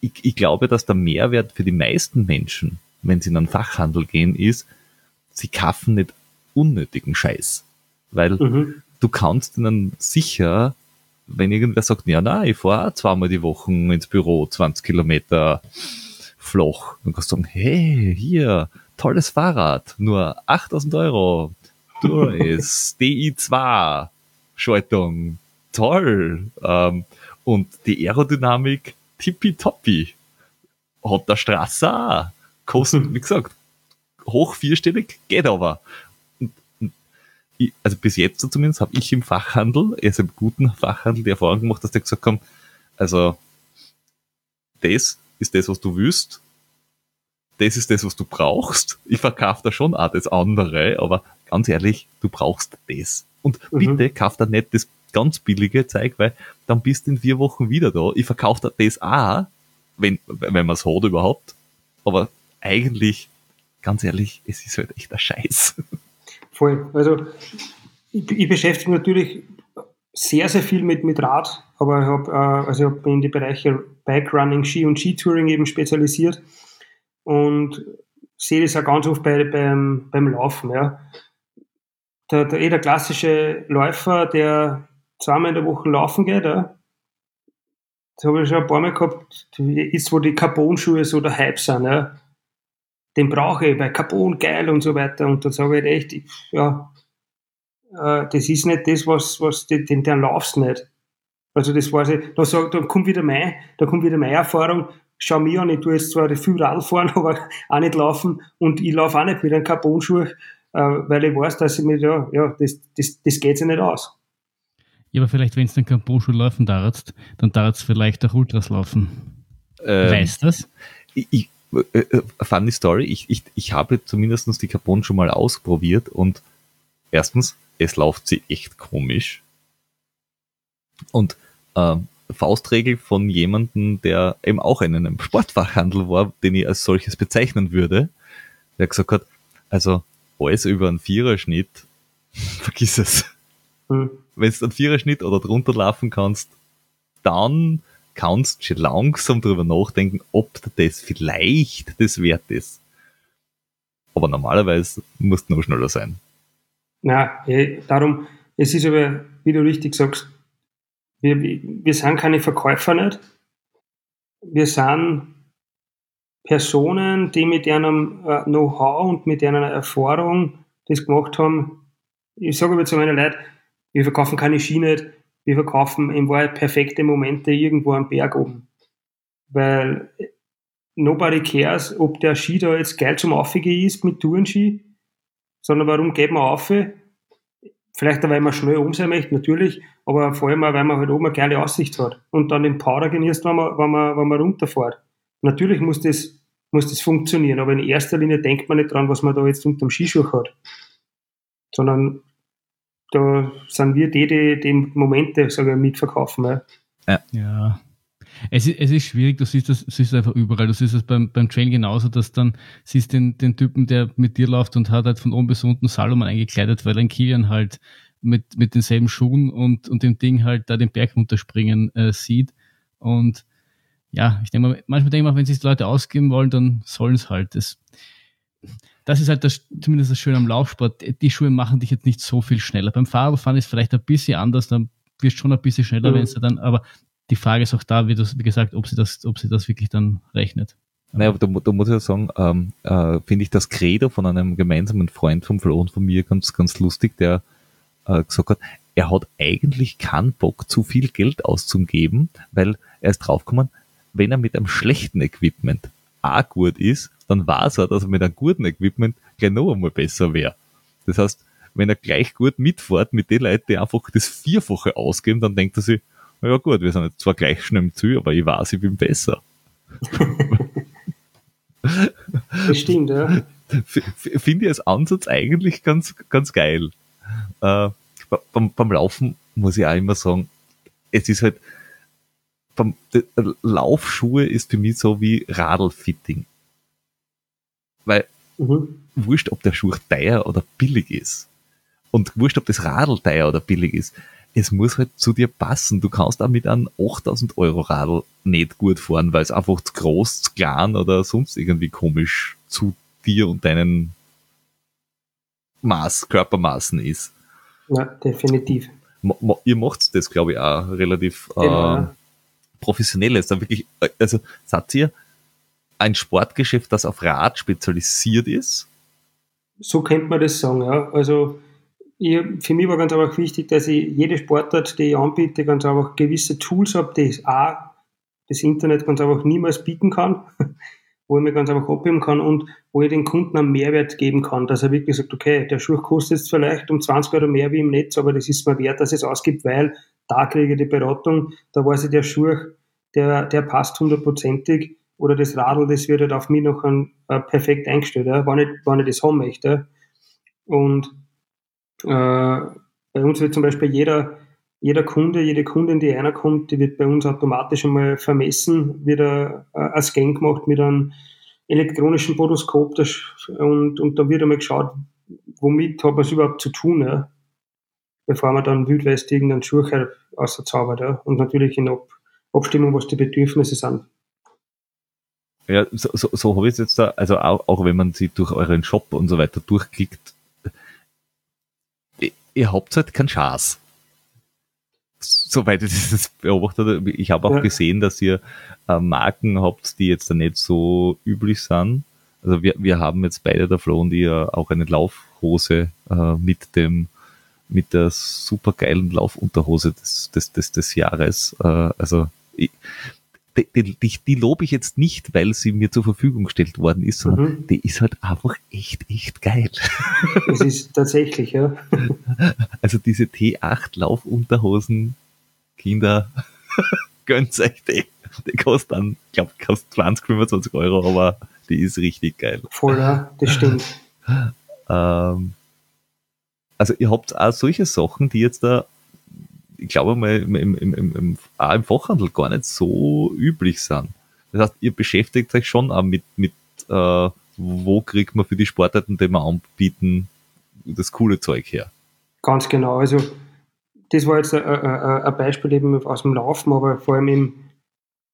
ich, ich glaube, dass der Mehrwert für die meisten Menschen, wenn sie in einen Fachhandel gehen, ist, sie kaufen nicht unnötigen Scheiß. Weil mhm. du kannst ihnen sicher, wenn irgendwer sagt, ja, nein, ich fahre zweimal die Woche ins Büro, 20 Kilometer flach, dann kannst du sagen, hey, hier, tolles Fahrrad, nur 8000 Euro, du ist DI2 Schaltung, toll, ähm, und die Aerodynamik tippitoppi. Hat der Straße auch. Kostet, wie gesagt, hoch vierstellig, geht aber. also bis jetzt zumindest habe ich im Fachhandel, also im guten Fachhandel, die Erfahrung gemacht, dass die gesagt haben, also das ist das, was du willst, das ist das, was du brauchst. Ich verkaufe da schon auch das andere, aber ganz ehrlich, du brauchst das. Und mhm. bitte kauf da nicht das ganz billige Zeug, weil dann bist du in vier Wochen wieder da. Ich verkaufe da das auch, wenn, wenn man es hat überhaupt. Aber eigentlich ganz ehrlich, es ist halt echt ein Scheiß. Voll. Also ich, ich beschäftige mich natürlich sehr, sehr viel mit, mit Rad, aber ich habe äh, also hab in die Bereiche Bike Running, Ski und Skitouring eben spezialisiert und sehe das auch ganz oft bei, beim, beim Laufen. Ja. Der, der, eh der klassische Läufer, der zweimal in der Woche laufen geht, ja, das habe ich schon ein paar Mal gehabt, ist, wo die Carbon-Schuhe so der Hype sind. Ja den brauche ich, weil Carbon geil und so weiter. Und dann sage ich halt echt, ja, äh, das ist nicht das, was, was den, den, laufst nicht. Also das weiß ich, da, sag, da kommt wieder mein, da kommt wieder meine Erfahrung, schau mir an, ich tue jetzt zwar viel Radl fahren, aber auch nicht laufen und ich laufe auch nicht mit einem Carbon-Schuh, äh, weil ich weiß, dass ich mir, ja, ja, das, das, das geht sich nicht aus. Ja, aber vielleicht, wenn es den Carbon-Schuh laufen darfst, dann darfst vielleicht auch Ultras laufen. Ähm, weißt du das? Ich, äh, äh, funny Story, ich, ich, ich habe zumindest die Carbon schon mal ausprobiert und erstens, es läuft sie echt komisch. Und äh, Faustregel von jemandem, der eben auch in einem Sportfachhandel war, den ich als solches bezeichnen würde, der gesagt hat, also alles über einen Viererschnitt, vergiss es. Mhm. Wenn du einen Viererschnitt oder drunter laufen kannst, dann kannst schon langsam drüber nachdenken, ob das vielleicht das wert ist. Aber normalerweise musst du noch schneller sein. Na, darum, Es ist aber, wie du richtig sagst, wir, wir sind keine Verkäufer nicht. Wir sind Personen, die mit ihrem äh, Know-how und mit ihrer Erfahrung das gemacht haben. Ich sage aber zu meinen Leuten, wir verkaufen keine Ski nicht, wir verkaufen in Wahrheit perfekte Momente irgendwo am Berg oben. Weil nobody cares, ob der Ski da jetzt geil zum Aufgehen ist mit Tourenski, sondern warum geht man auf? Vielleicht, weil man schnell um sein möchte, natürlich, aber vor allem auch, weil man halt oben eine geile Aussicht hat und dann den Powder genießt, wenn man, wenn man, wenn man runterfährt. Natürlich muss das, muss das funktionieren, aber in erster Linie denkt man nicht dran, was man da jetzt unter dem Skischuh hat. Sondern da sind wir die, die die Momente sage ich, mitverkaufen. Ja. ja. Es ist, es ist schwierig, du siehst das, siehst einfach überall. Du siehst es beim, beim Trail genauso, dass dann siehst den, den Typen, der mit dir läuft und hat halt von oben bis unten Salomon eingekleidet, weil ein Kilian halt mit, mit denselben Schuhen und, und dem Ding halt da den Berg runterspringen äh, sieht. Und ja, ich denke mal, manchmal denke ich mal, wenn sich die Leute ausgeben wollen, dann sollen es halt. Das, das ist halt das, zumindest das Schöne am Laufsport. Die Schuhe machen dich jetzt nicht so viel schneller. Beim Fahrradfahren ist es vielleicht ein bisschen anders, dann wirst du schon ein bisschen schneller, mhm. wenn es dann, aber die Frage ist auch da, wie, das, wie gesagt, ob sie das, ob sie das wirklich dann rechnet. Naja, aber da, da muss ich ja sagen, ähm, äh, finde ich das Credo von einem gemeinsamen Freund vom Flo und von mir ganz, ganz lustig, der äh, gesagt hat, er hat eigentlich keinen Bock, zu viel Geld auszugeben, weil er ist draufgekommen, wenn er mit einem schlechten Equipment auch gut ist, dann weiß er, dass er mit einem guten Equipment gleich noch einmal besser wäre. Das heißt, wenn er gleich gut mitfährt mit den Leuten, die einfach das Vierfache ausgeben, dann denkt er sich, ja gut, wir sind jetzt zwar gleich schnell im Ziel, aber ich weiß, ich bin besser. das stimmt, ja. Finde ich als Ansatz eigentlich ganz, ganz geil. Äh, beim, beim Laufen muss ich auch immer sagen, es ist halt, beim, Laufschuhe ist für mich so wie Radlfitting. Weil mhm. wurscht, ob der Schuh teuer oder billig ist. Und wurscht, ob das Radl teuer oder billig ist. Es muss halt zu dir passen. Du kannst auch mit einem 8000 Euro Radl nicht gut fahren, weil es einfach zu groß, zu klein oder sonst irgendwie komisch zu dir und deinen Maß, Körpermaßen ist. Ja, definitiv. ihr macht das, glaube ich, auch relativ genau, äh, professionell. Ist da wirklich, äh, also seid ihr ein Sportgeschäft, das auf Rad spezialisiert ist? So könnte man das sagen, ja. Also ich, für mich war ganz einfach wichtig, dass ich jede Sportart, die ich anbiete, ganz einfach gewisse Tools habe, die ich auch das Internet ganz einfach niemals bieten kann, wo ich mir ganz einfach abheben kann und wo ich den Kunden einen Mehrwert geben kann, dass er wirklich sagt, okay, der Schuh kostet jetzt vielleicht um 20 Euro mehr wie im Netz, aber das ist mir wert, dass es ausgibt, weil da kriege ich die Beratung, da weiß ich, der Schuh, der, der passt hundertprozentig oder das Radl, das wird halt auf mich noch ein, äh, perfekt eingestellt, ja, wenn, ich, wenn ich das haben möchte. Und bei uns wird zum Beispiel jeder, jeder Kunde, jede Kundin, die reinkommt, die wird bei uns automatisch einmal vermessen, wird ein, ein Scan gemacht mit einem elektronischen Podoskop und, und da wird einmal geschaut, womit hat man es überhaupt zu tun, ja, bevor man dann wildwest irgendeinen Schuh auszaubert. Ja, und natürlich in Ab Abstimmung, was die Bedürfnisse sind. Ja, so, so, so habe ich es jetzt da, also auch, auch wenn man sie durch euren Shop und so weiter durchklickt, ihr, habt halt keinen Schaß. Soweit ich das beobachtet Ich habe auch ja. gesehen, dass ihr äh, Marken habt, die jetzt da nicht so üblich sind. Also wir, wir haben jetzt beide der Flo und ihr auch eine Laufhose äh, mit dem mit der supergeilen Laufunterhose des, des, des, des Jahres. Äh, also ich, die, die, die lobe ich jetzt nicht, weil sie mir zur Verfügung gestellt worden ist, sondern mhm. die ist halt einfach echt, echt geil. Das ist tatsächlich, ja. Also diese T8 Laufunterhosen, Kinder, gönnt euch die. Die kostet dann, ich glaube, kostet 20, 25 Euro, aber die ist richtig geil. Voll, ja, das stimmt. Ähm, also ihr habt auch solche Sachen, die jetzt da ich glaube mal, im, im, im, im, auch im Fachhandel gar nicht so üblich sind. Das heißt, ihr beschäftigt euch schon auch mit, mit äh, wo kriegt man für die Sportarten, die wir anbieten, das coole Zeug her. Ganz genau. Also das war jetzt ein, Beispiel eben aus dem Laufen, aber vor allem im,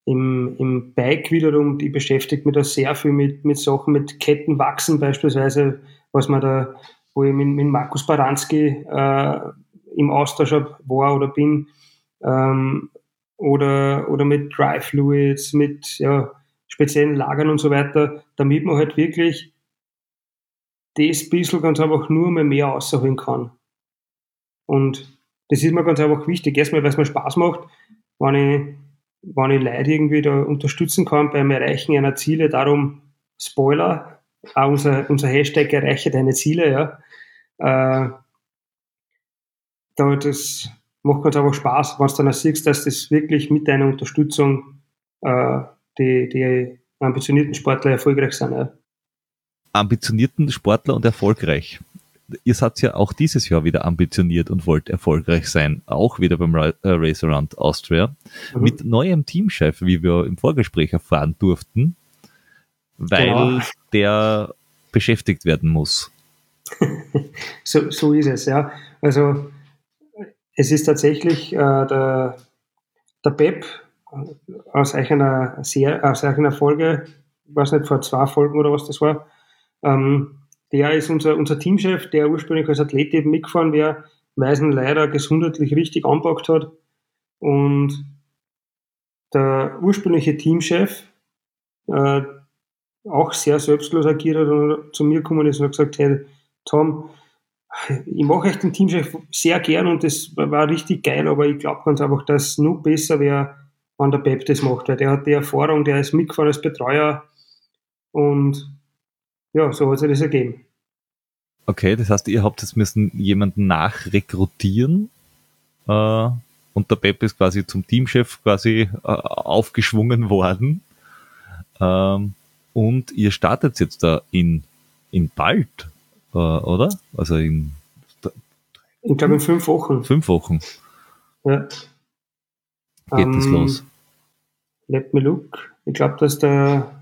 im, im Bike wiederum, die beschäftigt mich da sehr viel mit, mit Sachen, mit Kettenwachsen beispielsweise, was man da, wo ich mit, mit Markus Baranski äh, im Austausch war oder bin, ähm, oder, oder mit Dry Fluids, mit ja, speziellen Lagern und so weiter, damit man halt wirklich das bisschen ganz einfach nur mal mehr rausholen kann. Und das ist mir ganz einfach wichtig. Erstmal, weil es mir Spaß macht, wenn ich, wenn ich Leute irgendwie da unterstützen kann beim Erreichen einer Ziele. Darum, Spoiler, auch unser, unser Hashtag erreiche deine Ziele, ja. Äh, da, das macht ganz einfach Spaß, wenn du dann auch siehst, dass das wirklich mit deiner Unterstützung äh, die, die ambitionierten Sportler erfolgreich sind. Ja. Ambitionierten Sportler und erfolgreich. Ihr seid ja auch dieses Jahr wieder ambitioniert und wollt erfolgreich sein, auch wieder beim äh, Race Around Austria, mhm. mit neuem Teamchef, wie wir im Vorgespräch erfahren durften, weil genau. der beschäftigt werden muss. so, so ist es, ja. Also es ist tatsächlich äh, der, der Pep aus einer, sehr, aus einer Folge, ich weiß nicht, vor zwei Folgen oder was das war, ähm, der ist unser, unser Teamchef, der ursprünglich als Athlet eben mitgefahren wäre, Meisen leider gesundheitlich richtig anpackt hat. Und der ursprüngliche Teamchef äh, auch sehr selbstlos agiert hat und zu mir gekommen ist und hat gesagt, hey, Tom, ich mache echt den Teamchef sehr gern und das war richtig geil, aber ich glaube ganz einfach, dass es noch besser wäre, wenn der Pep das macht, weil der hat die Erfahrung, der ist mitgefahren als Betreuer und ja, so hat sich das ergeben. Okay, das heißt, ihr habt jetzt müssen jemanden nachrekrutieren äh, und der Pep ist quasi zum Teamchef quasi äh, aufgeschwungen worden ähm, und ihr startet jetzt da in, in bald oder? Also in. Ich glaube in fünf Wochen. Fünf Wochen. Ja. Geht um, das ähm, los? Let me look. Ich glaube, dass der.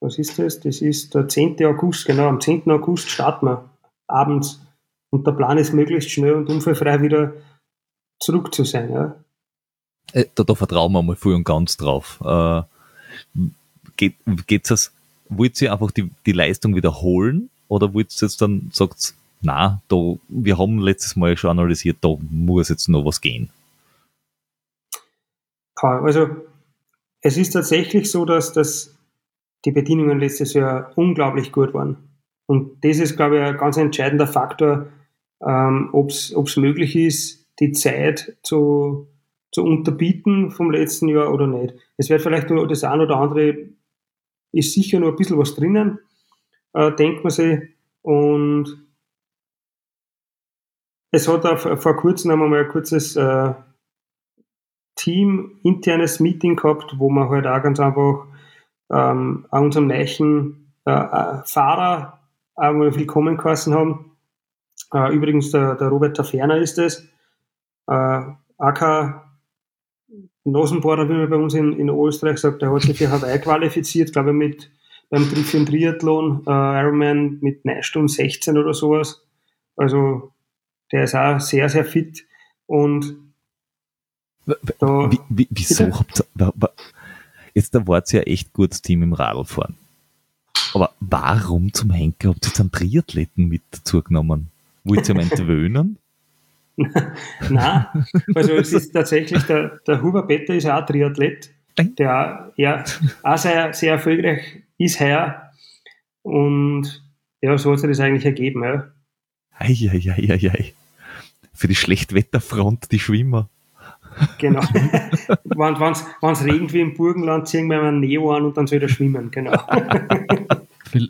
Was ist das? Das ist der 10. August, genau. Am 10. August starten wir abends. Und der Plan ist möglichst schnell und unfallfrei wieder zurück zu sein. Ja. Äh, da, da vertrauen wir mal voll und ganz drauf. Äh, geht es wollt ihr einfach die, die Leistung wiederholen oder wollt ihr jetzt dann sagt, na, da, wir haben letztes Mal schon analysiert, da muss jetzt noch was gehen? Also es ist tatsächlich so, dass, dass die Bedingungen letztes Jahr unglaublich gut waren. Und das ist, glaube ich, ein ganz entscheidender Faktor, ähm, ob es möglich ist, die Zeit zu, zu unterbieten vom letzten Jahr oder nicht. Es wird vielleicht nur das ein oder andere ist sicher noch ein bisschen was drinnen, äh, denkt man sich. Und es hat auch vor kurzem haben wir mal ein kurzes äh, Team internes Meeting gehabt, wo wir halt auch ganz einfach ähm, an unserem neuen äh, äh, Fahrer auch mal willkommen geheißen haben. Äh, übrigens der, der Robert Taferner ist es. Äh, AK Nasenbohrer, wie man bei uns in, in Österreich sagt, der hat sich für Hawaii qualifiziert, glaube ich, mit beim für den Triathlon, äh, Ironman mit 9 Stunden 16 oder sowas. Also der ist auch sehr, sehr fit. Und da, wie, wie, wieso habt ihr, jetzt da wart ihr ja echt gutes Team im Radlfahren. Aber warum zum Henker habt ihr jetzt einen Triathleten mit dazu genommen? Wollt ihr ihn entwöhnen? Nein, also es ist tatsächlich, der, der Huber Petter ist auch Triathlet, der ja, auch sehr, sehr erfolgreich ist heuer. Und ja, so hat sich das eigentlich ergeben. Ja. Eieieiei. Für die Schlechtwetterfront, die Schwimmer. Genau. wenn es regnet wie im Burgenland, ziehen wir einen Neo an und dann soll er schwimmen. Genau.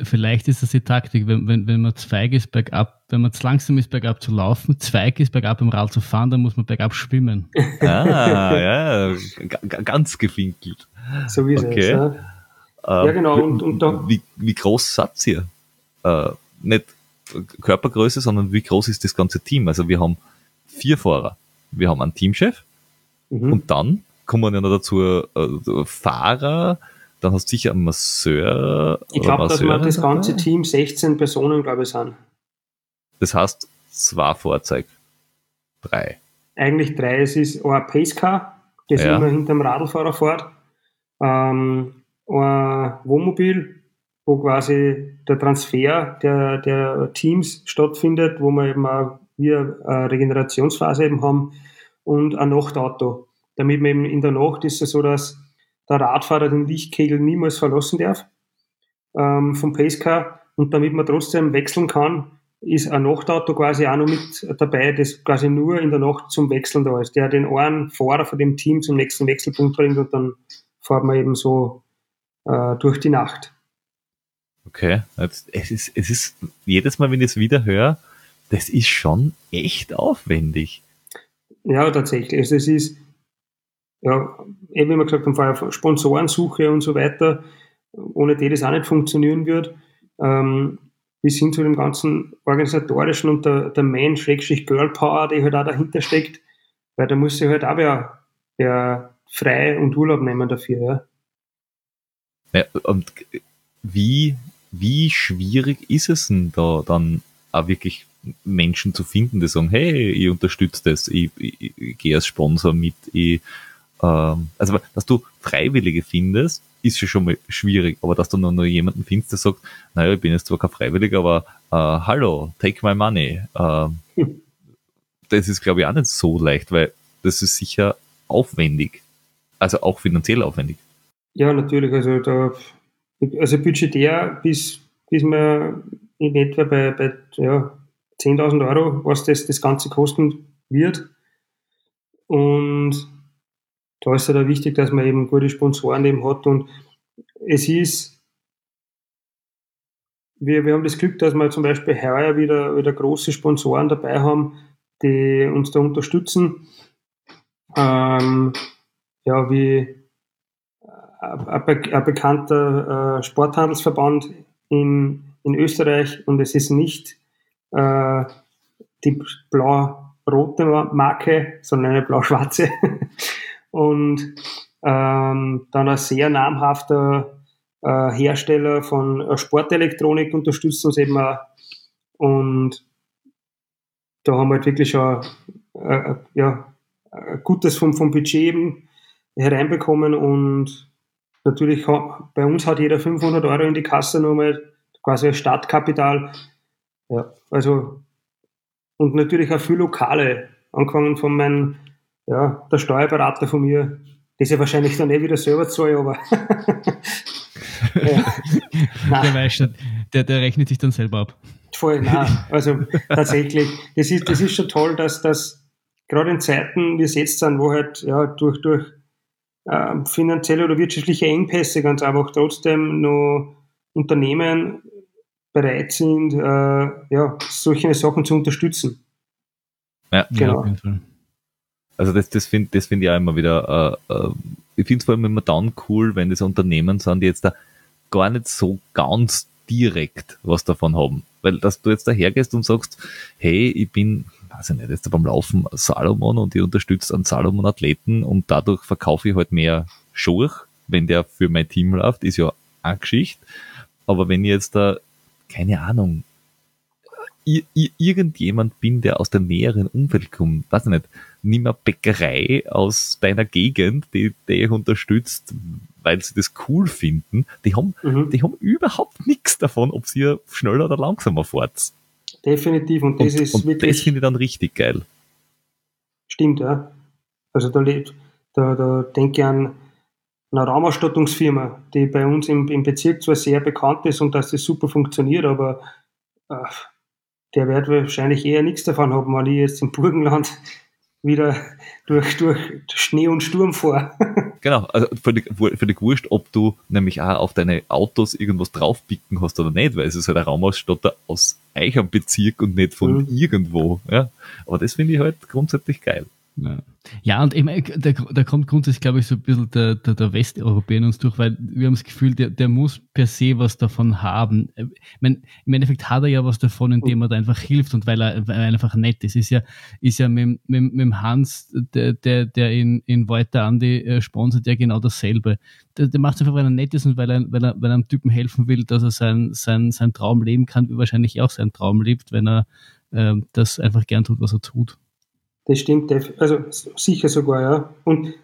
Vielleicht ist das die Taktik, wenn, wenn, wenn man zweig ist bergab, wenn man zu langsam ist bergab zu laufen, zweig ist bergab im Rad zu fahren, dann muss man bergab schwimmen. Ah, ja, ganz gefinkelt. So wie okay. es. Ja. Ähm, ja, genau. Und, und da, wie, wie groß seid ihr? Äh, nicht Körpergröße, sondern wie groß ist das ganze Team? Also wir haben vier Fahrer. Wir haben einen Teamchef mhm. und dann kommen ja noch dazu äh, Fahrer, dann hast du sicher einen Masseur. Ich glaube, dass wir das ganze Team 16 Personen, glaube ich, sind. Das heißt, zwei Fahrzeuge. Drei. Eigentlich drei. Es ist ein Pacecar, das ja. immer hinter dem Radlfahrer fährt. Ähm, ein Wohnmobil, wo quasi der Transfer der, der Teams stattfindet, wo man eben auch wir eine Regenerationsphase eben haben und ein Nachtauto. Damit man eben in der Nacht ist es so, dass der Radfahrer den Lichtkegel niemals verlassen darf ähm, vom Pacecar und damit man trotzdem wechseln kann, ist ein Nachtauto quasi auch noch mit dabei, das quasi nur in der Nacht zum Wechseln da ist, der den einen Fahrer von dem Team zum nächsten Wechselpunkt bringt und dann fährt man eben so äh, durch die Nacht. Okay, es ist, es ist jedes Mal, wenn ich es wieder höre, das ist schon echt aufwendig. Ja, tatsächlich. Also es ist, ja, eben wie wir gesagt haben, vorher Sponsorensuche und so weiter, ohne die das auch nicht funktionieren wird. Ähm, bis hin zu dem ganzen organisatorischen und der, der Man-Girl-Power, die halt auch dahinter steckt, weil da muss sich halt auch wer, wer frei und Urlaub nehmen dafür. Ja. ja und wie, wie schwierig ist es denn da dann auch wirklich Menschen zu finden, die sagen, hey, ich unterstütze das, ich, ich, ich gehe als Sponsor mit, ich, ähm, also dass du Freiwillige findest, ist ja schon mal schwierig, aber dass du noch, noch jemanden findest, der sagt, naja, ich bin jetzt zwar kein Freiwilliger, aber äh, hallo, take my money. Äh, das ist, glaube ich, auch nicht so leicht, weil das ist sicher aufwendig. Also auch finanziell aufwendig. Ja, natürlich. Also, da, also budgetär bis, bis man in etwa bei, bei ja, 10.000 Euro, was das, das Ganze kosten wird. Und da ist es halt wichtig, dass man eben gute Sponsoren eben hat und es ist, wir, wir haben das Glück, dass wir zum Beispiel heuer wieder, wieder große Sponsoren dabei haben, die uns da unterstützen. Ähm, ja, wie ein, bekannter äh, Sporthandelsverband in, in Österreich und es ist nicht äh, die blau-rote Marke, sondern eine blau-schwarze. und ähm, dann ein sehr namhafter äh, Hersteller von äh, Sportelektronik unterstützt uns eben auch. Und da haben wir halt wirklich schon äh, äh ja, Gutes vom, vom Budget eben hereinbekommen und natürlich bei uns hat jeder 500 Euro in die Kasse nochmal quasi als Startkapital. Ja, also und natürlich auch viel Lokale, angefangen von meinem ja, der Steuerberater von mir, das ja wahrscheinlich dann eh wieder selber zahle, aber. ja. der, weiß schon, der, der rechnet sich dann selber ab. Voll, nein. Also tatsächlich, das ist, das ist schon toll, dass das gerade in Zeiten wie es jetzt sind, wo halt ja, durch, durch äh, finanzielle oder wirtschaftliche Engpässe ganz einfach trotzdem noch Unternehmen bereit sind, äh, ja, solche Sachen zu unterstützen. Ja, genau. Ja, auf jeden Fall. Also das, das finde das find ich auch immer wieder, äh, äh, ich finde es vor allem immer dann cool, wenn das Unternehmen sind, die jetzt da gar nicht so ganz direkt was davon haben. Weil dass du jetzt dahergehst und sagst, hey, ich bin, weiß ich nicht, jetzt beim Laufen Salomon und ich unterstütze einen Salomon-Athleten und dadurch verkaufe ich halt mehr Schuhe, wenn der für mein Team läuft, ist ja eine Geschichte. Aber wenn ich jetzt da, keine Ahnung, irgendjemand bin, der aus dem näheren Umfeld kommt, weiß ich nicht, nimm eine Bäckerei aus deiner Gegend, die dich unterstützt, weil sie das cool finden, die haben, mhm. die haben überhaupt nichts davon, ob sie schneller oder langsamer fahrt. Definitiv, und das und, ist und wirklich. Das finde ich dann richtig geil. Stimmt, ja. Also da, da, da denke ich an eine Raumausstattungsfirma, die bei uns im, im Bezirk zwar sehr bekannt ist und dass das super funktioniert, aber äh, der wird wahrscheinlich eher nichts davon haben, weil ich jetzt im Burgenland wieder durch, durch Schnee und Sturm fahre. genau, also völlig, völlig wurscht, ob du nämlich auch auf deine Autos irgendwas draufpicken hast oder nicht, weil es ist halt ein Raumausstatter aus eurem Bezirk und nicht von mhm. irgendwo. Ja. Aber das finde ich halt grundsätzlich geil. Ja. Ja, und ich meine, da, da kommt grundsätzlich, glaube ich, so ein bisschen der, der, der Westeuropäer in uns durch, weil wir haben das Gefühl, der, der muss per se was davon haben. Ich mein, Im Endeffekt hat er ja was davon, indem er da einfach hilft und weil er, weil er einfach nett ist. Ist ja, ist ja mit, mit, mit Hans, der, der, der in, in Walter Andi äh, sponsert, ja genau dasselbe. Der, der macht es einfach, weil er nett ist und weil er, weil er, weil er einem Typen helfen will, dass er sein, sein, sein Traum leben kann, wie wahrscheinlich auch seinen Traum lebt, wenn er äh, das einfach gern tut, was er tut. Das stimmt, also sicher sogar, ja. Und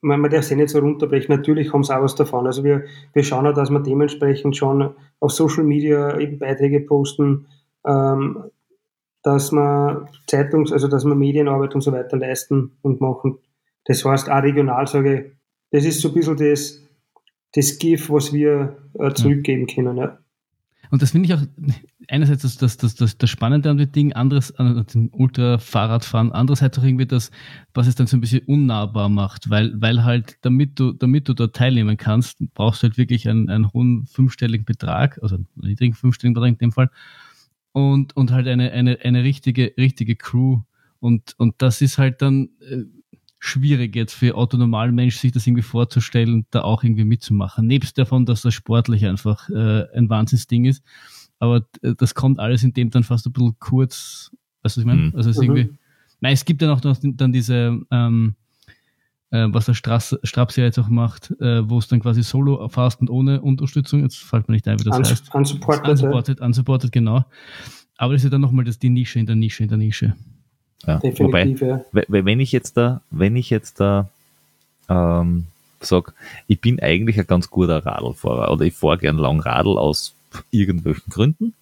man, man darf es nicht so runterbrechen. Natürlich haben sie auch was davon. Also wir, wir schauen auch, dass wir dementsprechend schon auf Social Media eben Beiträge posten, ähm, dass man Zeitungs-, also dass man Medienarbeit und so weiter leisten und machen. Das heißt, auch regional sage ich, das ist so ein bisschen das, das GIF, was wir äh, zurückgeben können. Ja. Und das finde ich auch einerseits das, das, das, das, das Spannende an dem Ding, anderes an dem Ultra-Fahrradfahren, andererseits auch irgendwie das, was es dann so ein bisschen unnahbar macht, weil, weil halt, damit du, damit du dort teilnehmen kannst, brauchst du halt wirklich einen, einen hohen fünfstelligen Betrag, also einen niedrigen fünfstelligen Betrag in dem Fall, und, und halt eine, eine, eine richtige, richtige Crew. Und, und das ist halt dann äh, schwierig jetzt für autonomalen Mensch, sich das irgendwie vorzustellen, da auch irgendwie mitzumachen. Nebst davon, dass das sportlich einfach äh, ein Wahnsinnsding ist. Aber äh, das kommt alles in dem dann fast ein bisschen kurz. Weißt du, was ich meine? Mhm. Also es ist irgendwie. Mhm. Nein, es gibt ja noch dann diese, ähm, äh, was der Straß, Straps ja jetzt auch macht, äh, wo es dann quasi solo fast und ohne Unterstützung, jetzt fällt mir nicht ein, wie das Uns heißt. Unsupported. Unsupported, unsupported, genau. Aber das ist ja dann nochmal das, die Nische in der Nische in der Nische. Ja, Definitiv, wobei, ja. wenn ich jetzt da, wenn ich jetzt da ähm, sag, ich bin eigentlich ein ganz guter Radlfahrer oder ich fahre gern lang Radl aus irgendwelchen Gründen.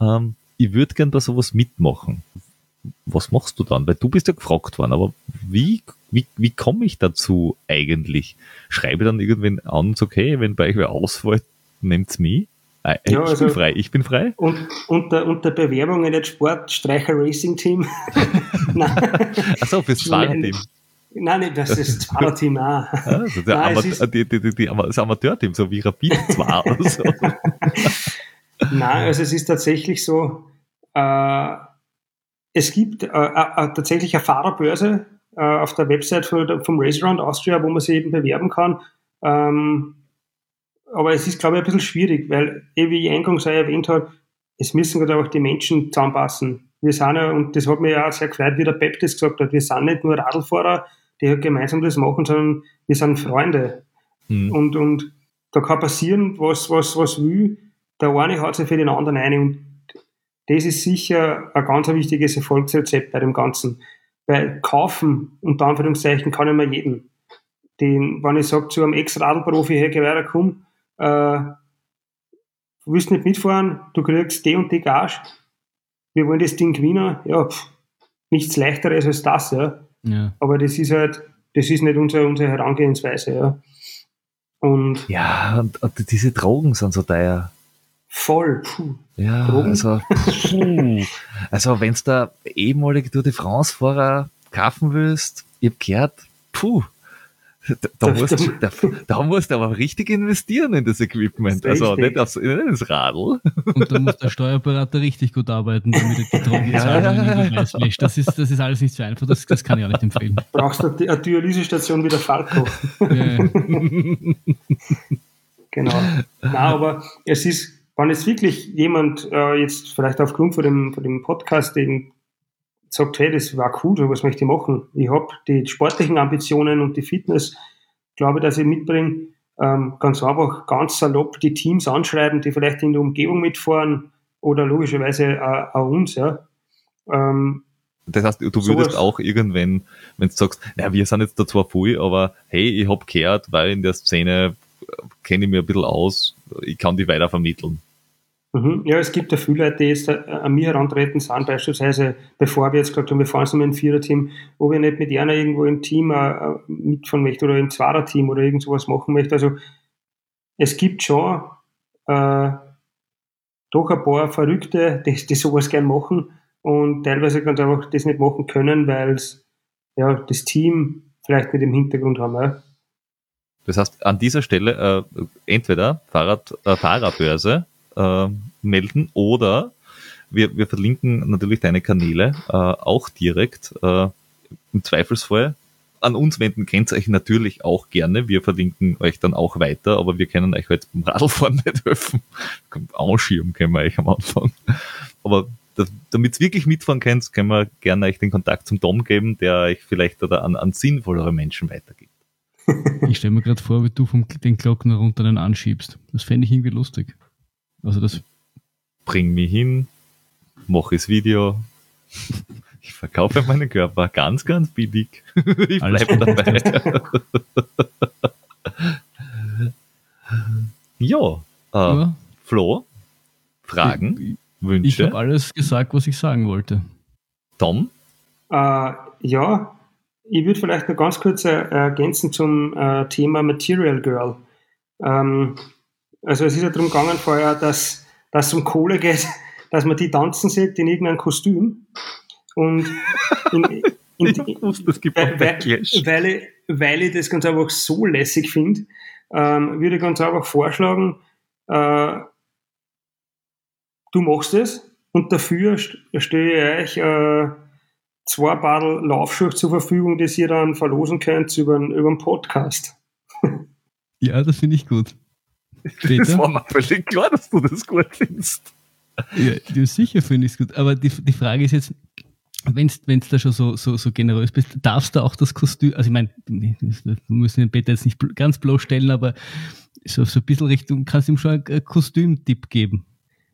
Ähm, ich würde gern da sowas mitmachen was machst du dann? Weil du bist ja gefragt worden, aber wie, wie, wie komme ich dazu eigentlich? Schreibe dann irgendwen an und sage, okay, wenn bei euch wer ausfällt, nehmt's mich. Äh, ich ja, also bin frei, ich bin frei. Und unter, unter Bewerbungen jetzt Sport, Streicher Racing Team. Achso, fürs Fahrerteam. Nein, nicht, das ist Fahrerteam auch. Also der Nein, Ama die, die, die, das Amateurteam, so wie Rapid 2 oder so. Nein, also es ist tatsächlich so, äh, es gibt äh, äh, äh, tatsächlich eine Fahrerbörse äh, auf der Website von, vom Race Around Austria, wo man sich eben bewerben kann. Ähm, aber es ist, glaube ich, ein bisschen schwierig, weil, eh, wie ich eingangs erwähnt habe, es müssen gerade auch die Menschen zusammenpassen. Wir sind ja, und das hat mir ja auch sehr gefreut, wie der Pep das gesagt hat, wir sind nicht nur Radlfahrer, die halt gemeinsam das machen, sondern wir sind Freunde. Mhm. Und, und da kann passieren, was, was, was will. Der eine hat sich für den anderen ein und das ist sicher ein ganz wichtiges Erfolgsrezept bei dem Ganzen. Weil kaufen, unter Anführungszeichen, kann ich mir jeden. Den, wenn ich sage zu einem Ex-Radlprofi, hey, geh weiter, komm, äh, du willst nicht mitfahren, du kriegst die und die Gage, wir wollen das Ding gewinnen, ja, pff, nichts leichteres als das, ja. Ja. Aber das ist halt, das ist nicht unsere, unsere Herangehensweise, ja. Und ja, und, und diese Drogen sind so teuer. Voll. Puh. Ja, Drogen? also, puh. also wenn du da ehemalige Tour de France-Fahrer kaufen willst, ich hab gehört, puh, da, da, musst, da, da musst du aber richtig investieren in das Equipment. Das also nicht, aufs, nicht ins Radl. Und da muss der Steuerberater richtig gut arbeiten, damit er die Drogen ja, ja, ja. Das ist, das ist alles nicht so einfach. Das, das kann ich auch nicht empfehlen. Brauchst du eine Dialysestation wie der Falco. Ja. genau. Na, aber es ist wenn jetzt wirklich jemand äh, jetzt vielleicht aufgrund von dem, von dem Podcast eben sagt, hey, das war cool, was möchte ich machen? Ich habe die sportlichen Ambitionen und die Fitness, glaube ich, dass ich mitbringe. Ähm, ganz einfach, ganz salopp die Teams anschreiben, die vielleicht in der Umgebung mitfahren oder logischerweise äh, auch uns, ja. Ähm, das heißt, du würdest so auch irgendwann, wenn du sagst, na, wir sind jetzt da zwar voll, aber hey, ich hab gehört, weil in der Szene kenne ich mir ein bisschen aus, ich kann die weiter vermitteln. Mhm. Ja, es gibt ja viele Leute, die jetzt äh, an mir herantreten sind, beispielsweise, bevor wir jetzt gesagt haben, wir fahren so mit einem Viererteam, ob ich nicht mit einer irgendwo im Team äh, mitfahren möchte oder im Zweierteam oder irgend sowas machen möchte. Also es gibt schon äh, doch ein paar Verrückte, die, die sowas gern machen und teilweise ganz einfach das nicht machen können, weil ja, das Team vielleicht nicht im Hintergrund haben. Ja. Das heißt, an dieser Stelle äh, entweder Fahrrad, äh, Fahrerbörse äh, melden oder wir, wir verlinken natürlich deine Kanäle äh, auch direkt. Äh, Im Zweifelsfall an uns wenden könnt ihr euch natürlich auch gerne. Wir verlinken euch dann auch weiter, aber wir können euch heute beim Radlfahren nicht helfen. Anschieben können wir euch am Anfang. Aber damit ihr wirklich mitfahren könnt, können wir gerne euch den Kontakt zum Dom geben, der euch vielleicht oder an, an sinnvollere Menschen weitergibt. Ich stelle mir gerade vor, wie du vom, den Glockner runter dann anschiebst. Das fände ich irgendwie lustig. Also das bring mich hin, mache das Video, ich verkaufe meinen Körper ganz, ganz billig. ich bleibe dabei. ja, äh, ja, Flo, Fragen, ich, Wünsche. Ich habe alles gesagt, was ich sagen wollte. Tom? Äh, ja, ich würde vielleicht noch ganz kurz äh, ergänzen zum äh, Thema Material Girl. Ähm, also es ist ja darum gegangen vorher, dass es um Kohle geht, dass man die tanzen sieht in irgendeinem Kostüm. Und in, in, in, wusste, weil, weil, ich, weil ich das ganz einfach so lässig finde, ähm, würde ich ganz einfach vorschlagen, äh, du machst es und dafür stelle ich euch äh, zwei Badel Laufschuhe zur Verfügung, die ihr dann verlosen könnt über, über einen Podcast. Ja, das finde ich gut. Peter? Das war mir völlig klar, dass du das gut findest. Ja, sicher finde ich es gut. Aber die, die Frage ist jetzt, wenn du da schon so, so, so generös bist, darfst du auch das Kostüm, also ich meine, wir müssen den Peter jetzt nicht ganz bloßstellen, aber so, so ein bisschen Richtung, kannst du ihm schon einen Kostümtipp geben,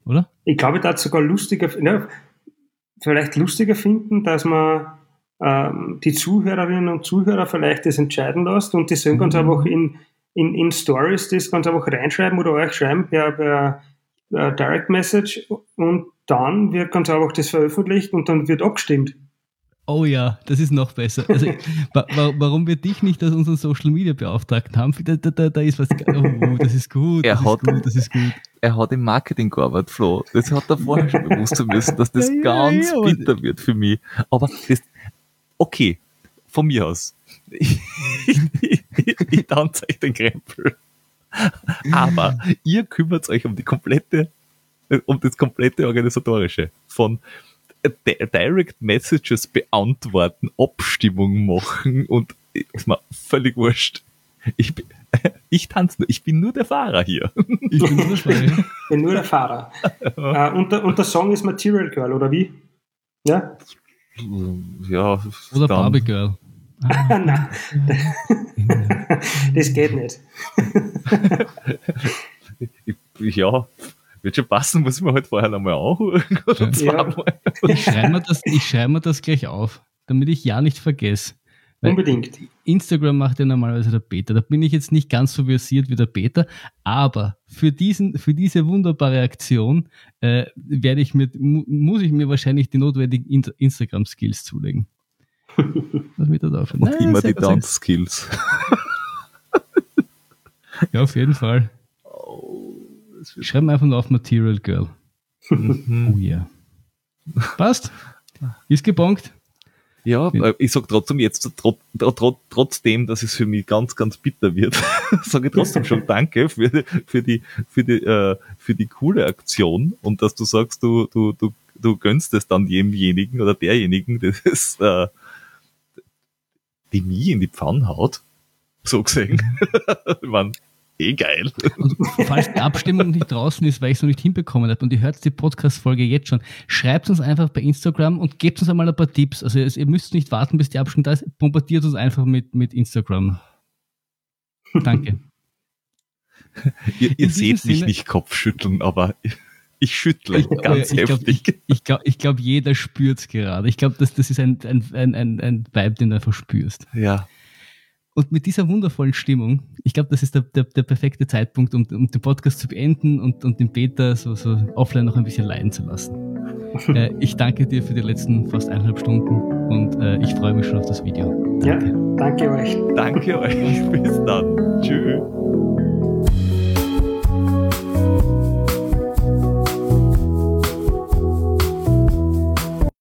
oder? Ich glaube, ich darf sogar lustiger, ne, vielleicht lustiger finden, dass man ähm, die Zuhörerinnen und Zuhörer vielleicht das entscheiden lässt und die sollen ganz mhm. einfach in, in, in Stories das ganz einfach reinschreiben oder euch schreiben per, per, per äh, Direct Message und dann wird ganz einfach das veröffentlicht und dann wird abgestimmt. Oh ja, das ist noch besser. Also, wa warum wir dich nicht als unseren Social Media Beauftragten haben, da, da, da ist was. Oh, das ist gut. Er das hat, ist gut, das ist gut. Er hat im Marketing gearbeitet, Flo. Das hat er vorher schon bewusst müssen, dass das ja, ganz ja, bitter wird für mich. Aber das, okay, von mir aus. Ich, ich, ich, ich tanze euch den Krempel. Aber ihr kümmert euch um die komplette, um das komplette Organisatorische. Von Direct Messages beantworten, Abstimmung machen und ist mir völlig wurscht. Ich, bin, ich tanze nur, ich bin nur der Fahrer hier. Ich bin nur der Fahrer. ich bin nur der Fahrer. uh, und, der, und der Song ist Material Girl, oder wie? Ja? Ja. Oder dann. Barbie Girl. Ah, Nein. das geht nicht. ja, wird schon passen, muss ich mir halt vorher nochmal anhören. Ja. Ich schreibe mir, das, schreib mir das gleich auf, damit ich ja nicht vergesse. Unbedingt. Instagram macht ja normalerweise der Peter. Da bin ich jetzt nicht ganz so versiert wie der Peter, aber für, diesen, für diese wunderbare Aktion äh, werde ich mit, muss ich mir wahrscheinlich die notwendigen Instagram-Skills zulegen. Was mir da Und Nein, immer die Dance-Skills. ja, auf jeden Fall. Schreiben einfach nur auf Material Girl. Mhm. oh ja. Yeah. Passt? Ist gebongt? Ja, äh, ich sage trotzdem jetzt, trot, trot, trotzdem, dass es für mich ganz, ganz bitter wird, sage ich trotzdem schon Danke für, für, die, für, die, äh, für die coole Aktion und dass du sagst, du, du, du, du gönnst es dann jemjenigen oder derjenigen, das äh, die mich in die Pfanne haut. So gesehen. ich mein, eh geil. Und falls die Abstimmung nicht draußen ist, weil ich es noch nicht hinbekommen habe und ihr hört die Podcast-Folge jetzt schon, schreibt uns einfach bei Instagram und gebt uns einmal ein paar Tipps. Also ihr müsst nicht warten, bis die Abstimmung da ist. Bombardiert uns einfach mit, mit Instagram. Danke. ihr, ihr seht mich Sinne, nicht Kopfschütteln, aber ich schüttle ich, ganz ich heftig. Glaub, ich, ich glaube, glaub, jeder spürt es gerade. Ich glaube, das, das ist ein, ein, ein, ein, ein Vibe, den du einfach spürst. Ja. Und mit dieser wundervollen Stimmung, ich glaube, das ist der, der, der perfekte Zeitpunkt, um, um den Podcast zu beenden und, und den Peter so, so offline noch ein bisschen leiden zu lassen. äh, ich danke dir für die letzten fast eineinhalb Stunden und äh, ich freue mich schon auf das Video. Danke. Ja, danke euch. Danke euch. Bis dann. Tschüss.